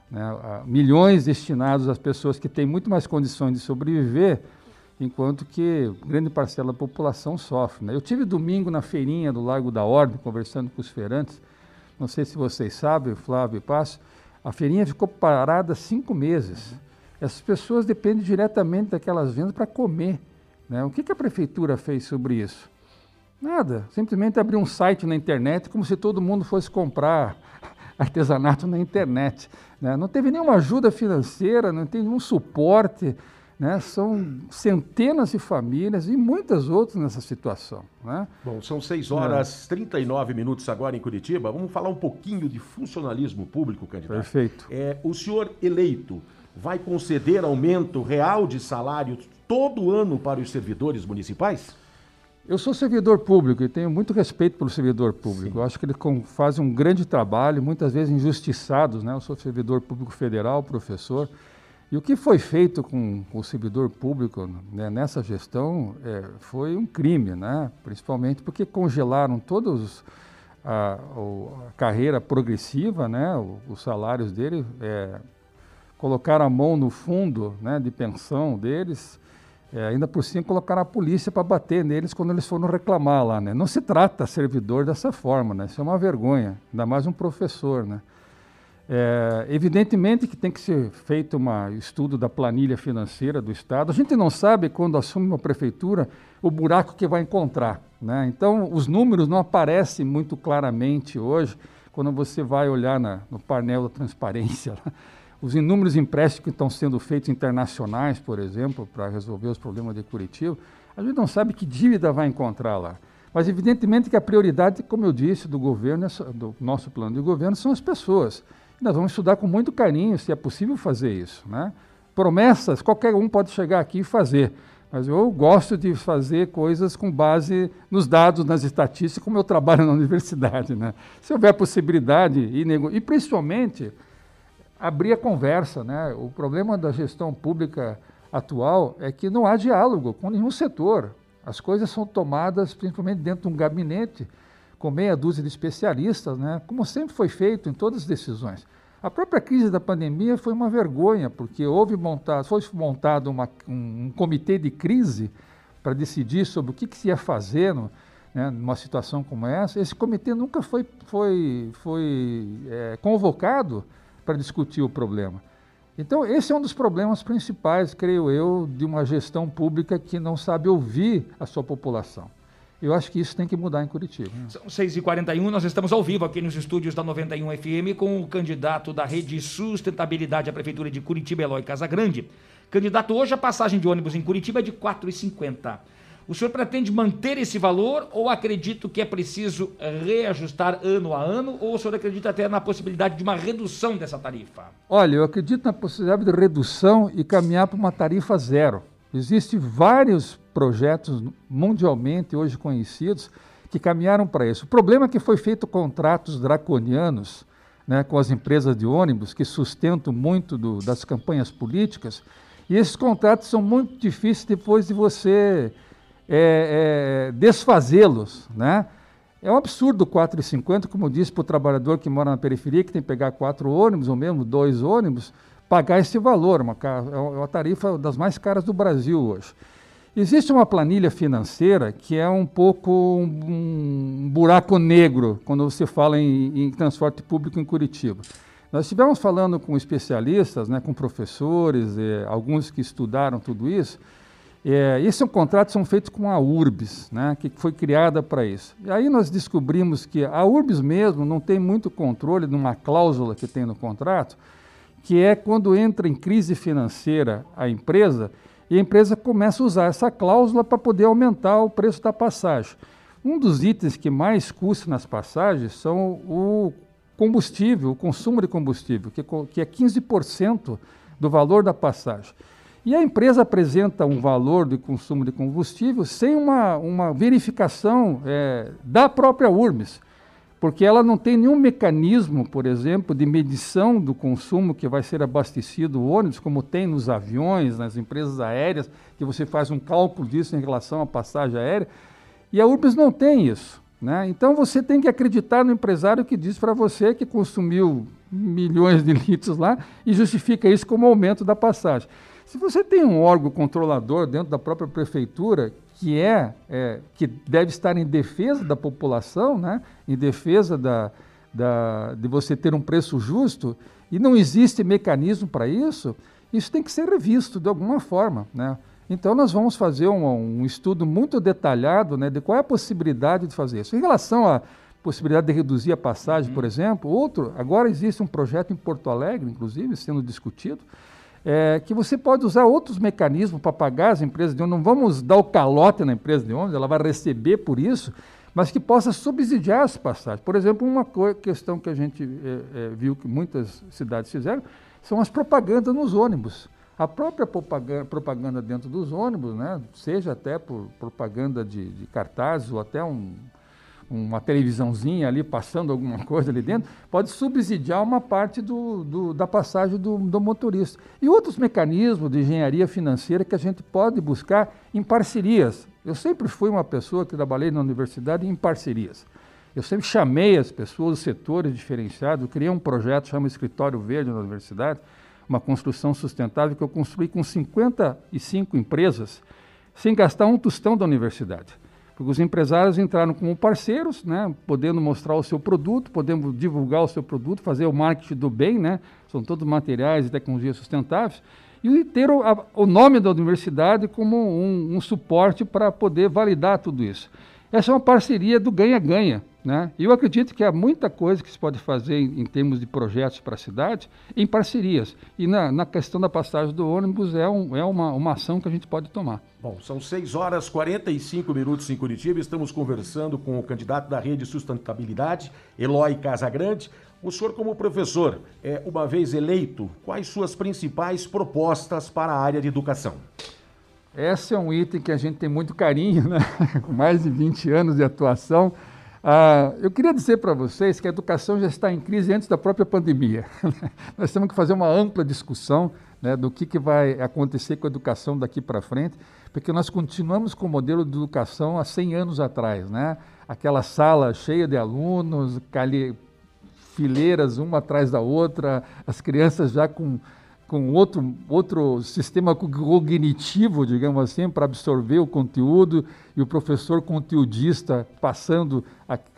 né, milhões destinados às pessoas que têm muito mais condições de sobreviver, enquanto que grande parcela da população sofre. Né? Eu tive domingo na feirinha do Lago da Ordem, conversando com os feirantes, não sei se vocês sabem, Flávio e Passo, a feirinha ficou parada cinco meses. Essas pessoas dependem diretamente daquelas vendas para comer. Né? O que, que a prefeitura fez sobre isso? Nada, simplesmente abriu um site na internet como se todo mundo fosse comprar *laughs* artesanato na internet. Né? Não teve nenhuma ajuda financeira, não tem nenhum suporte. Né? São centenas de famílias e muitas outras nessa situação. Né? Bom, são 6 horas e é. 39 minutos agora em Curitiba. Vamos falar um pouquinho de funcionalismo público, candidato. Perfeito. É, o senhor eleito vai conceder aumento real de salário todo ano para os servidores municipais? Eu sou servidor público e tenho muito respeito pelo servidor público. Acho que eles fazem um grande trabalho, muitas vezes injustiçados. Né? Eu sou servidor público federal, professor, E o que foi feito com o servidor público né, nessa gestão é, foi um crime, né? principalmente porque congelaram todos a, a carreira progressiva, né? os salários dele, é, colocaram a mão no fundo né, de pensão deles, é, ainda por cima colocaram a polícia para bater neles quando eles foram reclamar lá. Né? Não se trata servidor dessa forma, né? isso é uma vergonha, ainda mais um professor. Né? É, evidentemente que tem que ser feito um estudo da planilha financeira do Estado. A gente não sabe, quando assume uma prefeitura, o buraco que vai encontrar. Né? Então, os números não aparecem muito claramente hoje, quando você vai olhar na, no painel da transparência. *laughs* Os inúmeros empréstimos que estão sendo feitos internacionais, por exemplo, para resolver os problemas de Curitiba, a gente não sabe que dívida vai encontrar lá. Mas, evidentemente, que a prioridade, como eu disse, do governo, do nosso plano de governo, são as pessoas. Nós vamos estudar com muito carinho se é possível fazer isso. Né? Promessas, qualquer um pode chegar aqui e fazer. Mas eu gosto de fazer coisas com base nos dados, nas estatísticas, como eu trabalho na *laughs* universidade. Né? Se houver possibilidade, e, e principalmente abrir a conversa. Né? O problema da gestão pública atual é que não há diálogo com nenhum setor. As coisas são tomadas principalmente dentro de um gabinete com meia dúzia de especialistas, né, como sempre foi feito em todas as decisões. A própria crise da pandemia foi uma vergonha, porque houve montado, foi montado uma, um, um, comitê de crise para decidir sobre o que, que se ia fazer no, né, numa situação como essa. Esse comitê nunca foi, foi, foi é, convocado para discutir o problema. Então, esse é um dos problemas principais, creio eu, de uma gestão pública que não sabe ouvir a sua população. Eu acho que isso tem que mudar em Curitiba. Né? São 6h41, nós estamos ao vivo aqui nos estúdios da 91 FM com o candidato da Rede Sustentabilidade à Prefeitura de Curitiba, Eloy Casagrande. Candidato, hoje a passagem de ônibus em Curitiba é de R$ 4,50. O senhor pretende manter esse valor ou acredita que é preciso reajustar ano a ano ou o senhor acredita até na possibilidade de uma redução dessa tarifa? Olha, eu acredito na possibilidade de redução e caminhar para uma tarifa zero. Existem vários projetos mundialmente hoje conhecidos que caminharam para isso. O problema é que foi feito contratos draconianos né, com as empresas de ônibus que sustentam muito do, das campanhas políticas e esses contratos são muito difíceis depois de você é, é, desfazê-los, né? É um absurdo 4,50, como disse para o trabalhador que mora na periferia, que tem que pegar quatro ônibus, ou mesmo dois ônibus, pagar esse valor, uma, é uma tarifa das mais caras do Brasil hoje. Existe uma planilha financeira que é um pouco um, um buraco negro quando você fala em, em, transporte público em Curitiba. Nós estivemos falando com especialistas, né, com professores, eh, alguns que estudaram tudo isso. Eh, esses contratos são feitos com a URBS, né, que foi criada para isso. E aí nós descobrimos que a URBS mesmo não tem muito controle de uma cláusula que tem no contrato, que é quando entra em crise financeira a empresa e a empresa começa a usar essa cláusula para poder aumentar o preço da passagem. Um dos itens que mais custa nas passagens são o combustível, o consumo de combustível, que, que é 15% do valor da passagem. E a empresa apresenta um valor de consumo de combustível sem uma, uma verificação é, da própria URMS porque ela não tem nenhum mecanismo, por exemplo, de medição do consumo que vai ser abastecido o ônibus, como tem nos aviões, nas empresas aéreas, que você faz um cálculo disso em relação à passagem aérea, e a URBS não tem isso. Né? Então você tem que acreditar no empresário que diz para você que consumiu milhões de litros lá e justifica isso como aumento da passagem. Se você tem um órgão controlador dentro da própria prefeitura que é, é, que deve estar em defesa da população, né? em defesa da, da, de você ter um preço justo, e não existe mecanismo para isso, isso tem que ser revisto de alguma forma. Né? Então, nós vamos fazer um, um, estudo muito detalhado né, de qual é a possibilidade de fazer isso. Em relação à possibilidade de reduzir a passagem, por uhum. exemplo, outro, agora existe um projeto em Porto Alegre, inclusive, sendo discutido, é, que você pode usar outros mecanismos para pagar as empresas de ônibus. Não vamos dar o calote na empresa de ônibus, ela vai receber por isso, mas que possa subsidiar as passagens. Por exemplo, uma questão que a gente é, é, viu que muitas cidades fizeram são as propagandas nos ônibus. A própria propaganda, dentro dos ônibus, né, seja até por propaganda de, de cartazes ou até um, uma televisãozinha ali passando alguma coisa ali dentro, pode subsidiar uma parte do, do, da passagem do, do motorista. E outros mecanismos de engenharia financeira que a gente pode buscar em parcerias. Eu sempre fui uma pessoa que trabalhei na universidade em parcerias. Eu sempre chamei as pessoas, os setores diferenciados, eu criei um projeto chamado Escritório Verde na universidade, uma construção sustentável que eu construí com 55 empresas, sem gastar um tostão da universidade. Porque os empresários entraram como parceiros, né, podendo mostrar o seu produto, podendo divulgar o seu produto, fazer o marketing do bem, né, são todos materiais e tecnologias sustentáveis, e ter o, a, o nome da universidade como um, um suporte para poder validar tudo isso. Essa é uma parceria do ganha-ganha. Né? E eu acredito que há muita coisa que se pode fazer em, em termos de projetos para a cidade em parcerias. E na, na, questão da passagem do ônibus é, um, é uma, uma ação que a gente pode tomar. Bom, são 6 horas 45 minutos em Curitiba. Estamos conversando com o candidato da Rede Sustentabilidade, Eloy Casagrande. O senhor, como professor, é, uma vez eleito, quais suas principais propostas para a área de educação? Esse é um item que a gente tem muito carinho, né? *laughs* com mais de 20 anos de atuação. Ah, eu queria dizer para vocês que a educação já está em crise antes da própria pandemia. *laughs* Nós temos que fazer uma ampla discussão né, do que, que vai acontecer com a educação daqui para frente, porque nós continuamos com o modelo de educação há 100 anos atrás. Né? Aquela sala cheia de alunos, fileiras uma atrás da outra, as crianças já com com outro, outro sistema cognitivo, digamos assim, para absorver o conteúdo e o professor conteudista passando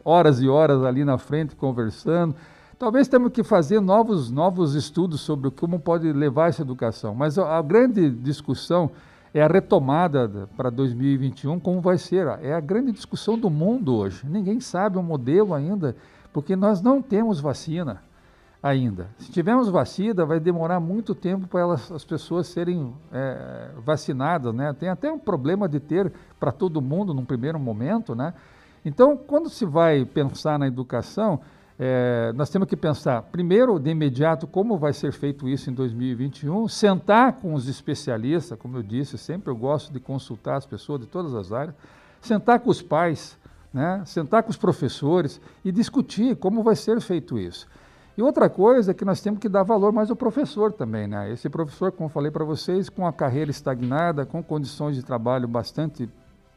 horas e horas ali na frente conversando. Talvez temos que fazer novos, novos estudos sobre como pode levar essa educação, mas a, grande discussão é a retomada para 2021, como vai ser. É a grande discussão do mundo hoje. Ninguém sabe o modelo ainda, porque nós não temos vacina ainda. Se tivermos vacina, vai demorar muito tempo para elas, as pessoas serem é, vacinadas, né? Tem até um problema de ter para todo mundo num primeiro momento, né? Então, quando se vai pensar na educação, é, nós temos que pensar, primeiro, de imediato, como vai ser feito isso em 2021, sentar com os especialistas, como eu disse, sempre eu gosto de consultar as pessoas de todas as áreas, sentar com os pais, né? sentar com os professores e discutir como vai ser feito isso. E outra coisa é que nós temos que dar valor mais ao professor também, né? Esse professor, como falei para vocês, com a carreira estagnada, com condições de trabalho bastante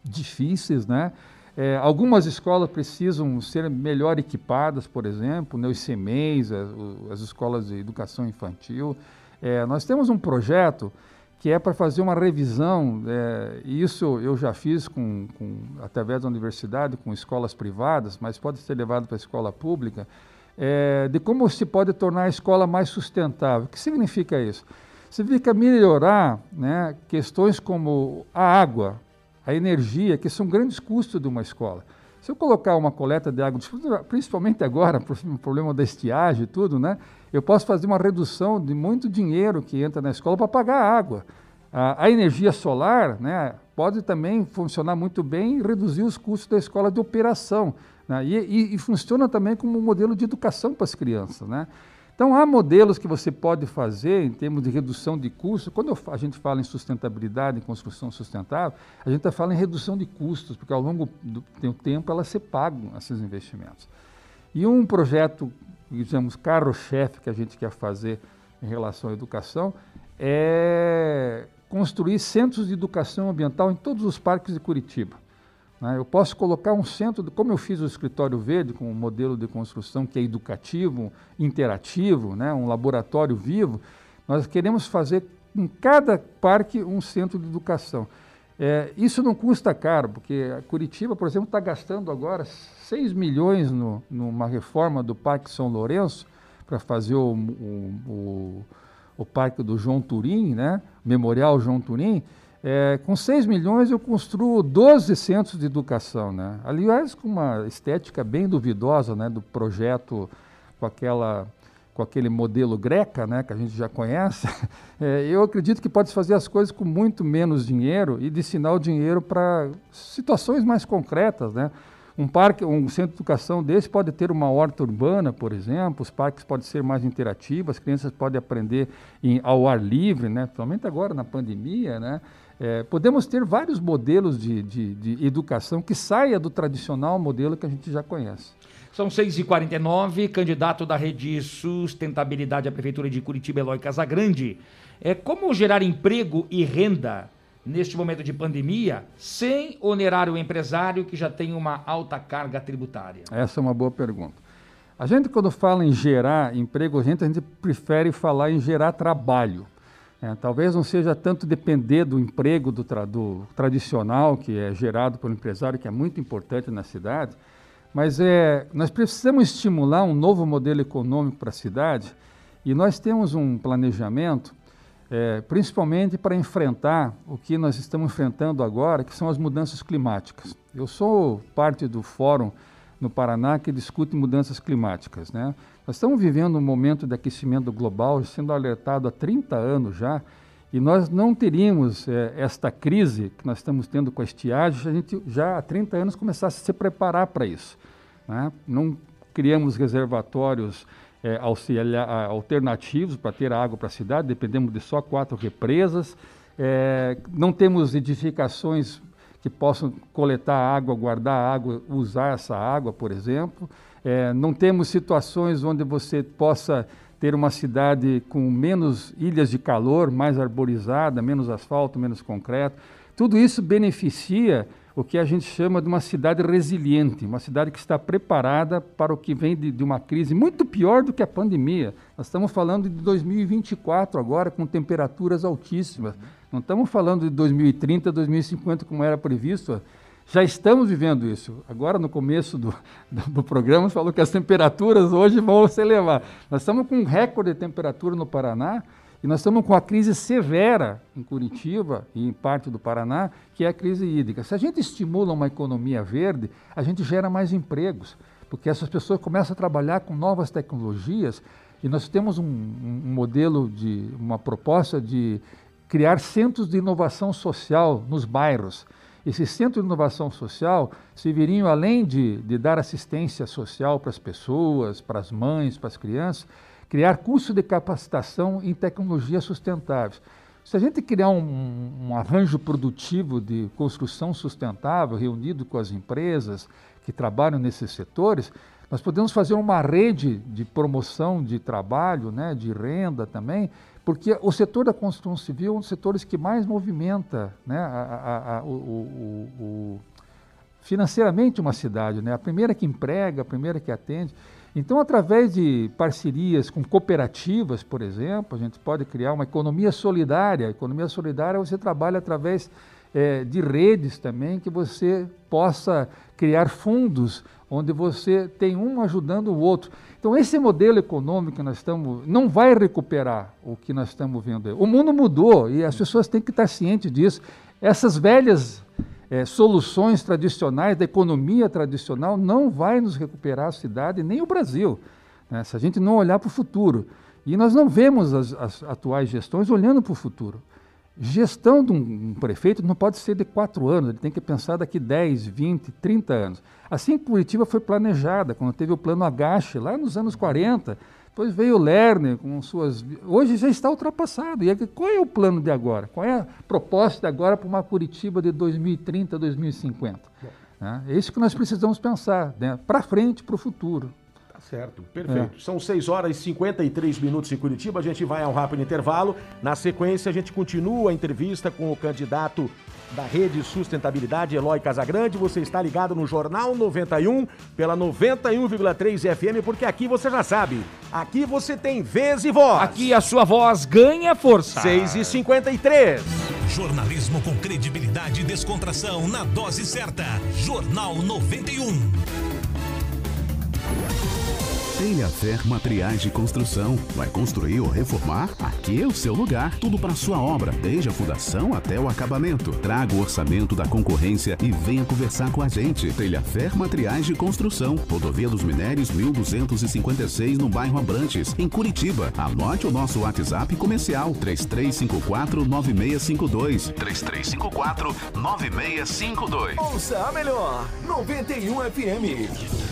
difíceis, né? É, algumas escolas precisam ser melhor equipadas, por exemplo, né, os CMEs, as, as escolas de educação infantil. É, nós temos um projeto que é para fazer uma revisão, é, isso eu já fiz com, com, através da universidade, com escolas privadas, mas pode ser levado para a escola pública, é, de como se pode tornar a escola mais sustentável. O que significa isso? Significa melhorar né, questões como a água, a energia, que são grandes custos de uma escola. Se eu colocar uma coleta de água, principalmente agora, *laughs* por o problema da estiagem e tudo, né, eu posso fazer uma redução de muito dinheiro que entra na escola para pagar a água. A, a, energia solar né, pode também funcionar muito bem e reduzir os custos da escola de operação. Né? E, e, e, funciona também como um modelo de educação para as crianças. Né? Então, há modelos que você pode fazer em termos de redução de custos. Quando a gente fala em sustentabilidade, em construção sustentável, a gente está falando em redução de custos, porque ao longo do tempo elas se pagam esses investimentos. E um projeto, digamos, carro-chefe que a gente quer fazer em relação à educação é construir centros de educação ambiental em todos os parques de Curitiba. Né? Eu posso colocar um centro, como eu fiz o escritório verde, com um modelo de construção que é educativo, interativo, né? um laboratório vivo, nós queremos fazer em cada parque um centro de educação. É, isso não custa caro, porque a Curitiba, por exemplo, está gastando agora 6 milhões no, numa reforma do Parque São Lourenço para fazer o, o, o, o, Parque do João Turim, né? Memorial João Turim. É, com 6 milhões eu construo 12 centros de educação, né? Aliás, com uma estética bem duvidosa, né, do projeto com aquela com aquele modelo greca, né, que a gente já conhece. *laughs* É, eu acredito que pode fazer as coisas com muito menos dinheiro e destinar o dinheiro para situações mais concretas, né? Um parque, um centro de educação desse pode ter uma horta urbana, por exemplo, os parques podem ser mais interativos, as crianças podem aprender em, ao ar livre, né? principalmente agora na pandemia. Né? É, podemos ter vários modelos de, de, de educação que saia do tradicional modelo que a gente já conhece. São 6h49, candidato da Rede Sustentabilidade à Prefeitura de Curitiba, Eloy Casagrande. É, como gerar emprego e renda neste momento de pandemia sem onerar o empresário que já tem uma alta carga tributária? Essa é uma boa pergunta. A gente, quando fala em gerar emprego, a gente, a gente prefere falar em gerar trabalho. É, talvez não seja tanto depender do emprego do, tra do, tradicional, que é gerado pelo empresário, que é muito importante na cidade, mas é, nós precisamos estimular um novo modelo econômico para a cidade e nós temos um planejamento é, principalmente para enfrentar o que nós estamos enfrentando agora, que são as mudanças climáticas. Eu sou parte do fórum no Paraná que discute mudanças climáticas. Né? Nós estamos vivendo um momento de aquecimento global, sendo alertado há 30 anos já, e nós não teríamos é, esta crise que nós estamos tendo com a estiagem se a gente já há 30 anos começasse a se preparar para isso. Né? Não criamos reservatórios é, alternativos para ter água para a cidade, dependemos de só quatro represas, é, não temos edificações que possam coletar água, guardar água, usar essa água, por exemplo. É, não temos situações onde você possa ter uma cidade com menos ilhas de calor, mais arborizada, menos asfalto, menos concreto. Tudo isso beneficia o que a gente chama de uma cidade resiliente, uma cidade que está preparada para o que vem de, de, uma crise muito pior do que a pandemia. Nós estamos falando de 2024 agora, com temperaturas altíssimas. Não estamos falando de 2030, 2050, como era previsto. Já estamos vivendo isso. Agora, no começo do, do, do programa, falou que as temperaturas hoje vão se elevar. Nós estamos com um recorde de temperatura no Paraná e nós estamos com a crise severa em Curitiba e em parte do Paraná, que é a crise hídrica. Se a gente estimula uma economia verde, a gente gera mais empregos, porque essas pessoas começam a trabalhar com novas tecnologias e nós temos um, um modelo de uma proposta de criar centros de inovação social nos bairros. Esses centros de inovação social serviriam, além de, de dar assistência social para as pessoas, para as mães, para as crianças, criar curso de capacitação em tecnologias sustentáveis. Se a gente criar um, um, arranjo produtivo de construção sustentável, reunido com as empresas que trabalham nesses setores, nós podemos fazer uma rede de promoção de trabalho, né, de renda também, porque o setor da construção civil é um dos setores que mais movimenta né, a, a, a, o, o, o, financeiramente uma cidade. Né? A primeira que emprega, a primeira que atende. Então, através de parcerias com cooperativas, por exemplo, a gente pode criar uma economia solidária. A economia solidária você trabalha através é, de redes também, que você possa criar fundos onde você tem um ajudando o outro. Então, esse modelo econômico que nós estamos, não vai recuperar o que nós estamos vendo. O mundo mudou e as pessoas têm que estar cientes disso. Essas velhas é, soluções tradicionais da economia tradicional não vai nos recuperar a cidade nem o Brasil, né, se a gente não olhar para o futuro. E nós não vemos as, as atuais gestões olhando para o futuro. Gestão de um, prefeito não pode ser de quatro anos, ele tem que pensar daqui 10, 20, 30 anos. Assim Curitiba foi planejada, quando teve o plano Agache, lá nos anos 40, depois veio o Lerner com suas. Hoje já está ultrapassado. E qual é o plano de agora? Qual é a proposta de agora para uma Curitiba de 2030, 2050? Né? É isso que nós precisamos pensar, né? para frente, para o futuro. Tá certo, perfeito. É. São 6 horas e 53 minutos em Curitiba. A gente vai a um rápido intervalo. Na sequência, a gente continua a entrevista com o candidato da Rede Sustentabilidade, Eloy Casagrande. Você está ligado no Jornal 91 pela 91,3 FM, porque aqui você já sabe, aqui você tem vez e voz. Aqui a sua voz ganha força. 6 e 53 Jornalismo com credibilidade e descontração na dose certa. Jornal 91. Telha Fer Materiais de Construção. Vai construir ou reformar? Aqui é o seu lugar. Tudo para sua obra, desde a fundação até o acabamento. Traga o orçamento da concorrência e venha conversar com a gente. Telha Fer Materiais de Construção. Rodovia dos Minérios 1256 no bairro Abrantes, em Curitiba. Anote o nosso WhatsApp comercial 3354 9652. 3354 9652. Ouça a melhor 91 FM.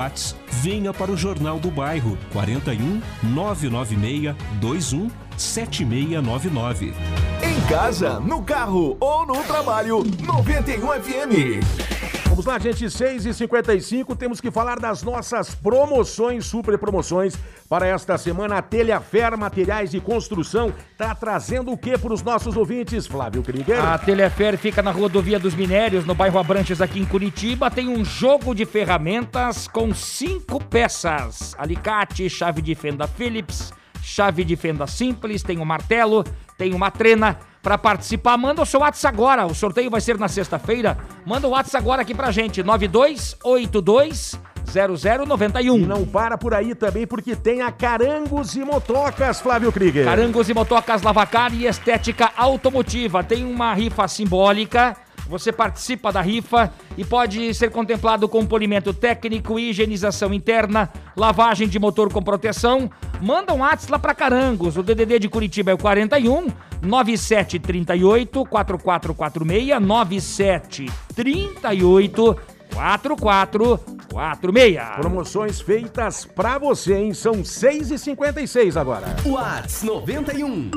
Whats. Venha para o Jornal do Bairro 41 996 21 7699. Em casa, no carro ou no trabalho, 91 FM. Vamos lá, gente, 6 e 55 temos que falar das nossas promoções, super promoções para esta semana. A Telhafer Materiais de Construção está trazendo o que para os nossos ouvintes, Flávio Krieger? A Telefer fica na rodovia dos Minérios, no bairro Abrantes, aqui em Curitiba. Tem um jogo de ferramentas com cinco peças: alicate, chave de fenda Phillips, chave de fenda simples, tem um martelo, tem uma trena. Para participar, manda o seu WhatsApp agora. O sorteio vai ser na sexta-feira. Manda o WhatsApp agora aqui pra gente: 9282 0091. E não para por aí também, porque tem a Carangos e Motocas, Flávio Krieger. Carangos e Motocas Lavacar e Estética Automotiva. Tem uma rifa simbólica. Você participa da rifa e pode ser contemplado com polimento técnico, higienização interna, lavagem de motor com proteção. Manda um WhatsApp lá para Carangos. O DDD de Curitiba é o 41 9738 4446 9738 4446. Promoções feitas pra você, hein? São 6 e 56 agora. Whats 91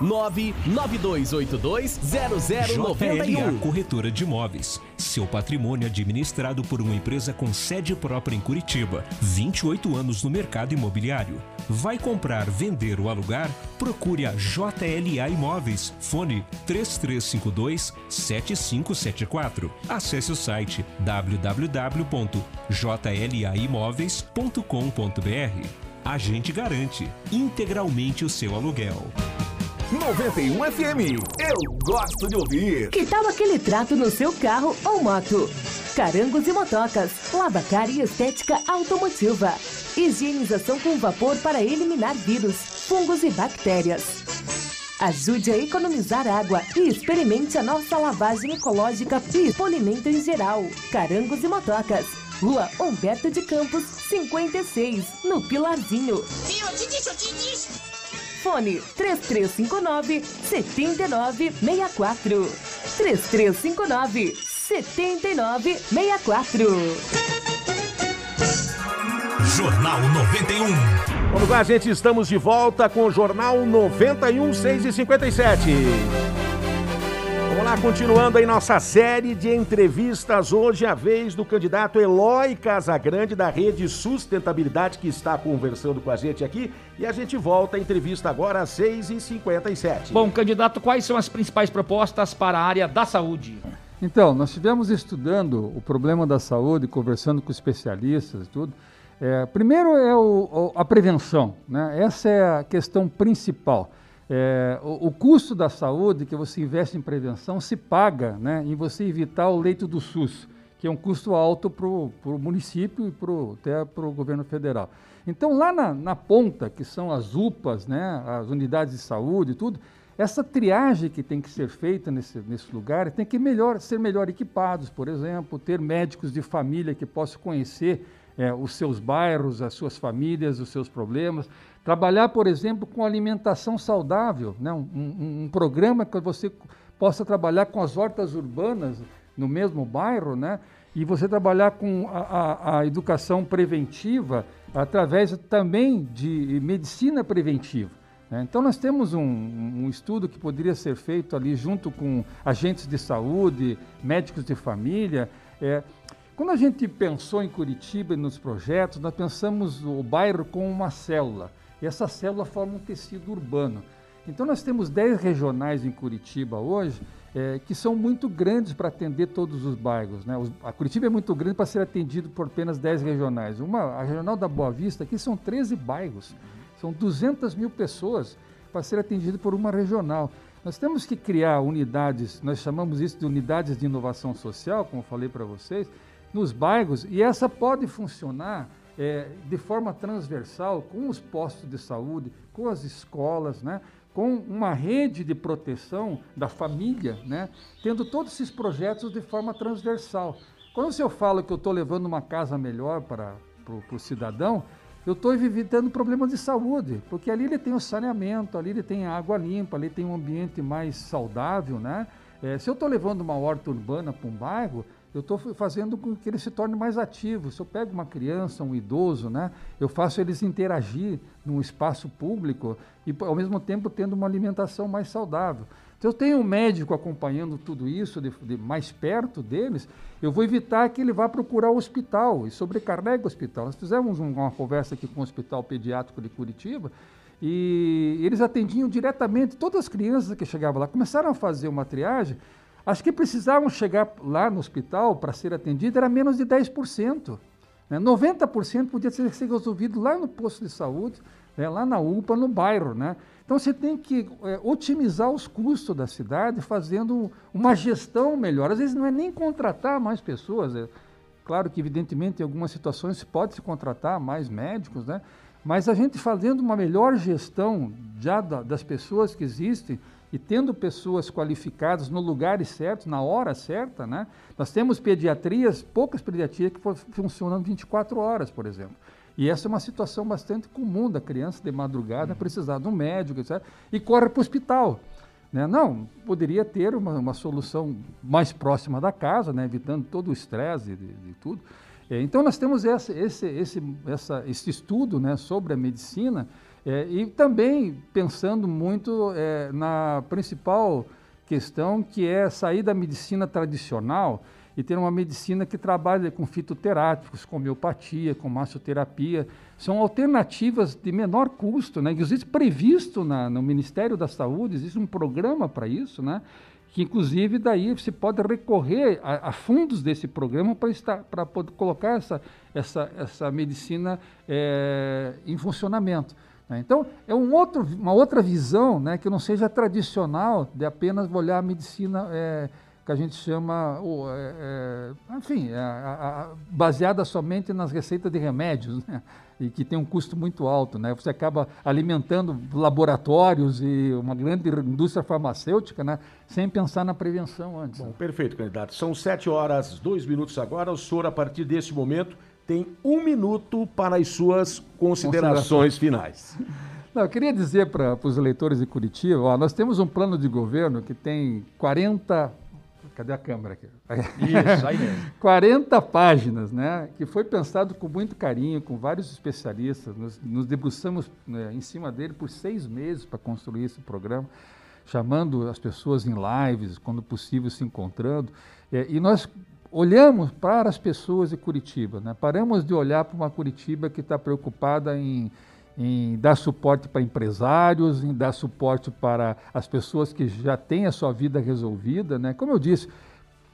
992820091. JLA Corretora de Imóveis. Seu patrimônio administrado por uma empresa com sede própria em Curitiba. 28 anos no mercado imobiliário. Vai comprar, vender ou alugar? Procure a JLA Imóveis. Fone 3352 7574. Acesse o site www.jlaimóveis.com.br. A gente garante integralmente o seu aluguel. 91 FM. Eu gosto de ouvir. Que tal aquele trato no seu carro ou moto? Carangos e motocas, lavacar e estética automotiva. Higienização com vapor para eliminar vírus, fungos e bactérias. Ajude a economizar água e experimente a nossa lavagem ecológica e polimento em geral. Carangos e motocas. Rua Humberto de Campos, 56, no Pilarzinho. Viu? Eu te disse, eu te disse. Fone 3359 7964. 3359 7964. Jornal 91. Vamos lá, gente, estamos de volta com o Jornal 91, 6 e 57. Vamos lá, continuando aí nossa série de entrevistas. Hoje é a vez do candidato Eloy Casagrande, da Rede Sustentabilidade, que está conversando com a gente aqui. E a gente volta à entrevista agora às 6h57. Bom, candidato, quais são as principais propostas para a área da saúde? Então, nós estivemos estudando o problema da saúde, conversando com especialistas e tudo. É, primeiro é o- o- a prevenção, né? essa é a questão principal. É, o, o custo da saúde que você investe em prevenção se paga né, em você evitar o leito do SUS, que é um custo alto para o município e pro, até para o governo federal. Então, lá na, na ponta, que são as UPAs, né, as unidades de saúde e tudo, essa triagem que tem que ser feita nesse, nesse lugar tem que melhor, ser melhor equipados, por exemplo, ter médicos de família que possam conhecer é, os seus bairros, as suas famílias, os seus problemas. Trabalhar, por exemplo, com alimentação saudável, né? um, um, um programa que você possa trabalhar com as hortas urbanas no mesmo bairro, né? e você trabalhar com a, a, a educação preventiva através também de medicina preventiva. né? Então, nós temos um, um, estudo que poderia ser feito ali junto com agentes de saúde, médicos de família. É, quando a gente pensou em Curitiba e nos projetos, nós pensamos o bairro como uma célula. E essa célula forma um tecido urbano. Então, nós temos 10 regionais em Curitiba hoje é, que são muito grandes para atender todos os bairros. Né? Os, a Curitiba é muito grande para ser atendido por apenas 10 regionais. Uma, a regional da Boa Vista, aqui são 13 bairros, são 200 mil pessoas para ser atendido por uma regional. Nós temos que criar unidades, nós chamamos isso de unidades de inovação social, como falei para vocês, nos bairros, e essa pode funcionar é, de forma transversal com os postos de saúde, com as escolas, né? com uma rede de proteção da família, né? tendo todos esses projetos de forma transversal. Quando eu falo que eu estou levando uma casa melhor para, o cidadão, eu estou evitando problemas de saúde, porque ali ele tem o saneamento, ali ele tem água limpa, ali tem um ambiente mais saudável, né? É, se eu estou levando uma horta urbana para um bairro, eu estou fazendo com que ele se torne mais ativo. Se eu pego uma criança, um idoso, né, eu faço eles interagir num espaço público e, ao mesmo tempo, tendo uma alimentação mais saudável. Então, eu tenho um médico acompanhando tudo isso de, de mais perto deles, eu vou evitar que ele vá procurar o hospital e sobrecarregue o hospital. Nós fizemos uma conversa aqui com o Hospital Pediátrico de Curitiba e eles atendiam diretamente todas as crianças que chegavam lá. Começaram a fazer uma triagem as que precisavam chegar lá no hospital para ser atendidas era menos de 10%. Né? 90% podia ser, resolvido lá no posto de saúde, né? lá na UPA, no bairro. Né? Então você tem que é, otimizar os custos da cidade fazendo uma gestão melhor. Às vezes não é nem contratar mais pessoas. É, claro que, evidentemente, em algumas situações pode se contratar mais médicos, né? mas a gente fazendo uma melhor gestão já da, das pessoas que existem, e tendo pessoas qualificadas no lugar certo, na hora certa, né? Nós temos pediatrias, poucas pediatrias que funcionam 24 horas, por exemplo. E essa é uma situação bastante comum da criança de madrugada precisar de um médico, etc. E corre para o hospital. Né? Não, poderia ter uma, uma, solução mais próxima da casa, né? evitando todo o estresse de, de, tudo. É, então nós temos esse, esse, esse, essa, esse estudo né, sobre a medicina, é, e também pensando muito é, na principal questão, que é sair da medicina tradicional e ter uma medicina que trabalha com fitoterápicos, com homeopatia, com massoterapia. São alternativas de menor custo, né? Existe previsto na, no Ministério da Saúde, existe um programa para isso, né? que inclusive daí você pode recorrer a, a fundos desse programa para poder colocar essa, essa, essa medicina é, em funcionamento. Né? Então, é um outro, uma outra visão né, que não seja tradicional de apenas olhar a medicina é, que a gente chama, ou, é, é, enfim, é, a, a, baseada somente nas receitas de remédios, né? e que tem um custo muito alto. Né? Você acaba alimentando laboratórios e uma grande indústria farmacêutica, né? sem pensar na prevenção antes. Bom, perfeito, candidato. São sete horas, dois minutos agora. O senhor, a partir desse momento, tem um minuto para as suas considerações finais. Não, eu queria dizer para os eleitores de Curitiba, ó, nós temos um plano de governo que tem 40. Cadê a câmera aqui? Isso, aí mesmo. *laughs* 40 páginas, né? Que foi pensado com muito carinho, com vários especialistas. Nos, nos debruçamos né, em cima dele por seis meses para construir esse programa, chamando as pessoas em lives, quando possível, se encontrando. É, e nós olhamos para as pessoas de Curitiba, né? paramos de olhar para uma Curitiba que está preocupada em, em dar suporte para empresários, em dar suporte para as pessoas que já têm a sua vida resolvida. Né? Como eu disse,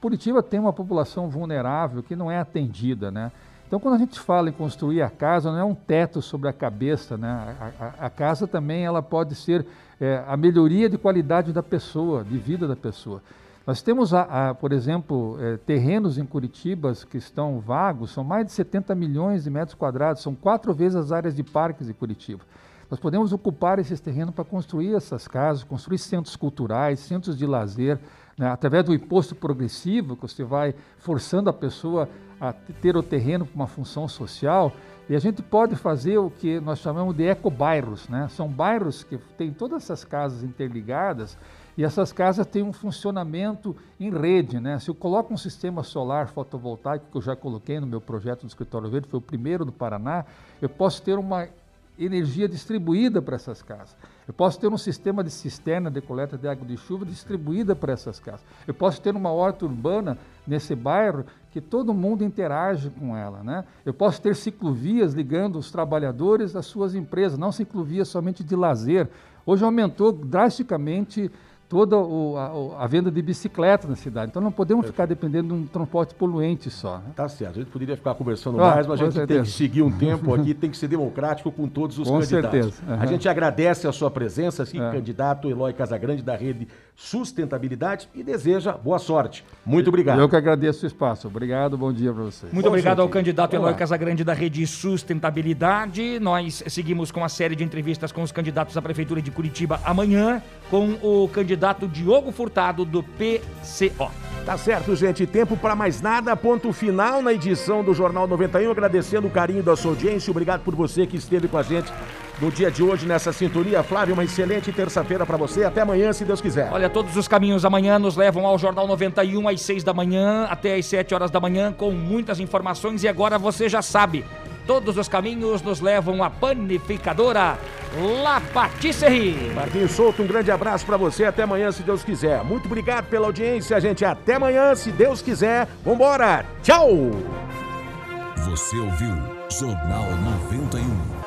Curitiba tem uma população vulnerável que não é atendida. Né? Então, quando a gente fala em construir a casa, não é um teto sobre a cabeça. Né? A, a, a casa também ela pode ser é, a melhoria de qualidade da pessoa, de vida da pessoa. Nós temos, a, a, por exemplo, é, terrenos em Curitiba que estão vagos, são mais de 70 milhões de metros quadrados, são quatro vezes as áreas de parques de Curitiba. Nós podemos ocupar esses terrenos para construir essas casas, construir centros culturais, centros de lazer, né, através do imposto progressivo, que você vai forçando a pessoa a ter o terreno com uma função social e a gente pode fazer o que nós chamamos de ecobairros, né? São bairros que têm todas essas casas interligadas e essas casas têm um funcionamento em rede, né? Se eu coloco um sistema solar fotovoltaico que eu já coloquei no meu projeto do Escritório Verde, foi o primeiro do Paraná, eu posso ter uma energia distribuída para essas casas. Eu posso ter um sistema de cisterna de coleta de água de chuva distribuída para essas casas. Eu posso ter uma horta urbana nesse bairro que todo mundo interage com ela. Né? Eu posso ter ciclovias ligando os trabalhadores às suas empresas, não ciclovias somente de lazer. Hoje aumentou drasticamente toda o, a, a, venda de bicicleta na cidade. Então não podemos ficar dependendo de um transporte poluente só. Né? Tá certo. A gente poderia ficar conversando ah, mais, mas a gente certeza. tem que seguir um tempo aqui, *laughs* tem que ser democrático com todos os com candidatos. Certeza. Uhum. A gente agradece a sua presença, assim, é. candidato Eloy Casagrande da Rede Sustentabilidade e deseja boa sorte. Muito obrigado. Eu que agradeço o espaço. Obrigado, bom dia para vocês. Muito bom, obrigado gente. ao candidato Eloy Casagrande da Rede Sustentabilidade. Nós seguimos com a série de entrevistas com os candidatos à Prefeitura de Curitiba amanhã com o candidato Diogo Furtado do PCO. Tá certo, gente. Tempo para mais nada. Ponto final na edição do Jornal 91. Agradecendo o carinho da sua audiência. Obrigado por você que esteve com a gente no dia de hoje nessa sintonia. Flávio, uma excelente terça-feira para você. Até amanhã, se Deus quiser. Olha, todos os caminhos amanhã nos levam ao Jornal 91 às 6 da manhã até às 7 horas da manhã com muitas informações e agora você já sabe. Todos os caminhos nos levam à panificadora La Patisserie. Marquinhos Souto, um grande abraço para você. Até amanhã, se Deus quiser. Muito obrigado pela audiência, gente. Até amanhã, se Deus quiser. Vambora. Tchau. Você ouviu Jornal 91.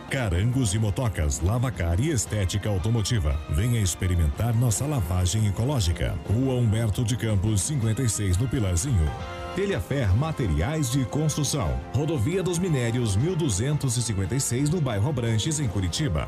Carangos e Motocas, Lavacar e Estética Automotiva. Venha experimentar nossa lavagem ecológica. Rua Humberto de Campos, 56 no Pilarzinho. Telhafer Materiais de Construção. Rodovia dos Minérios 1256 no bairro Branches em Curitiba.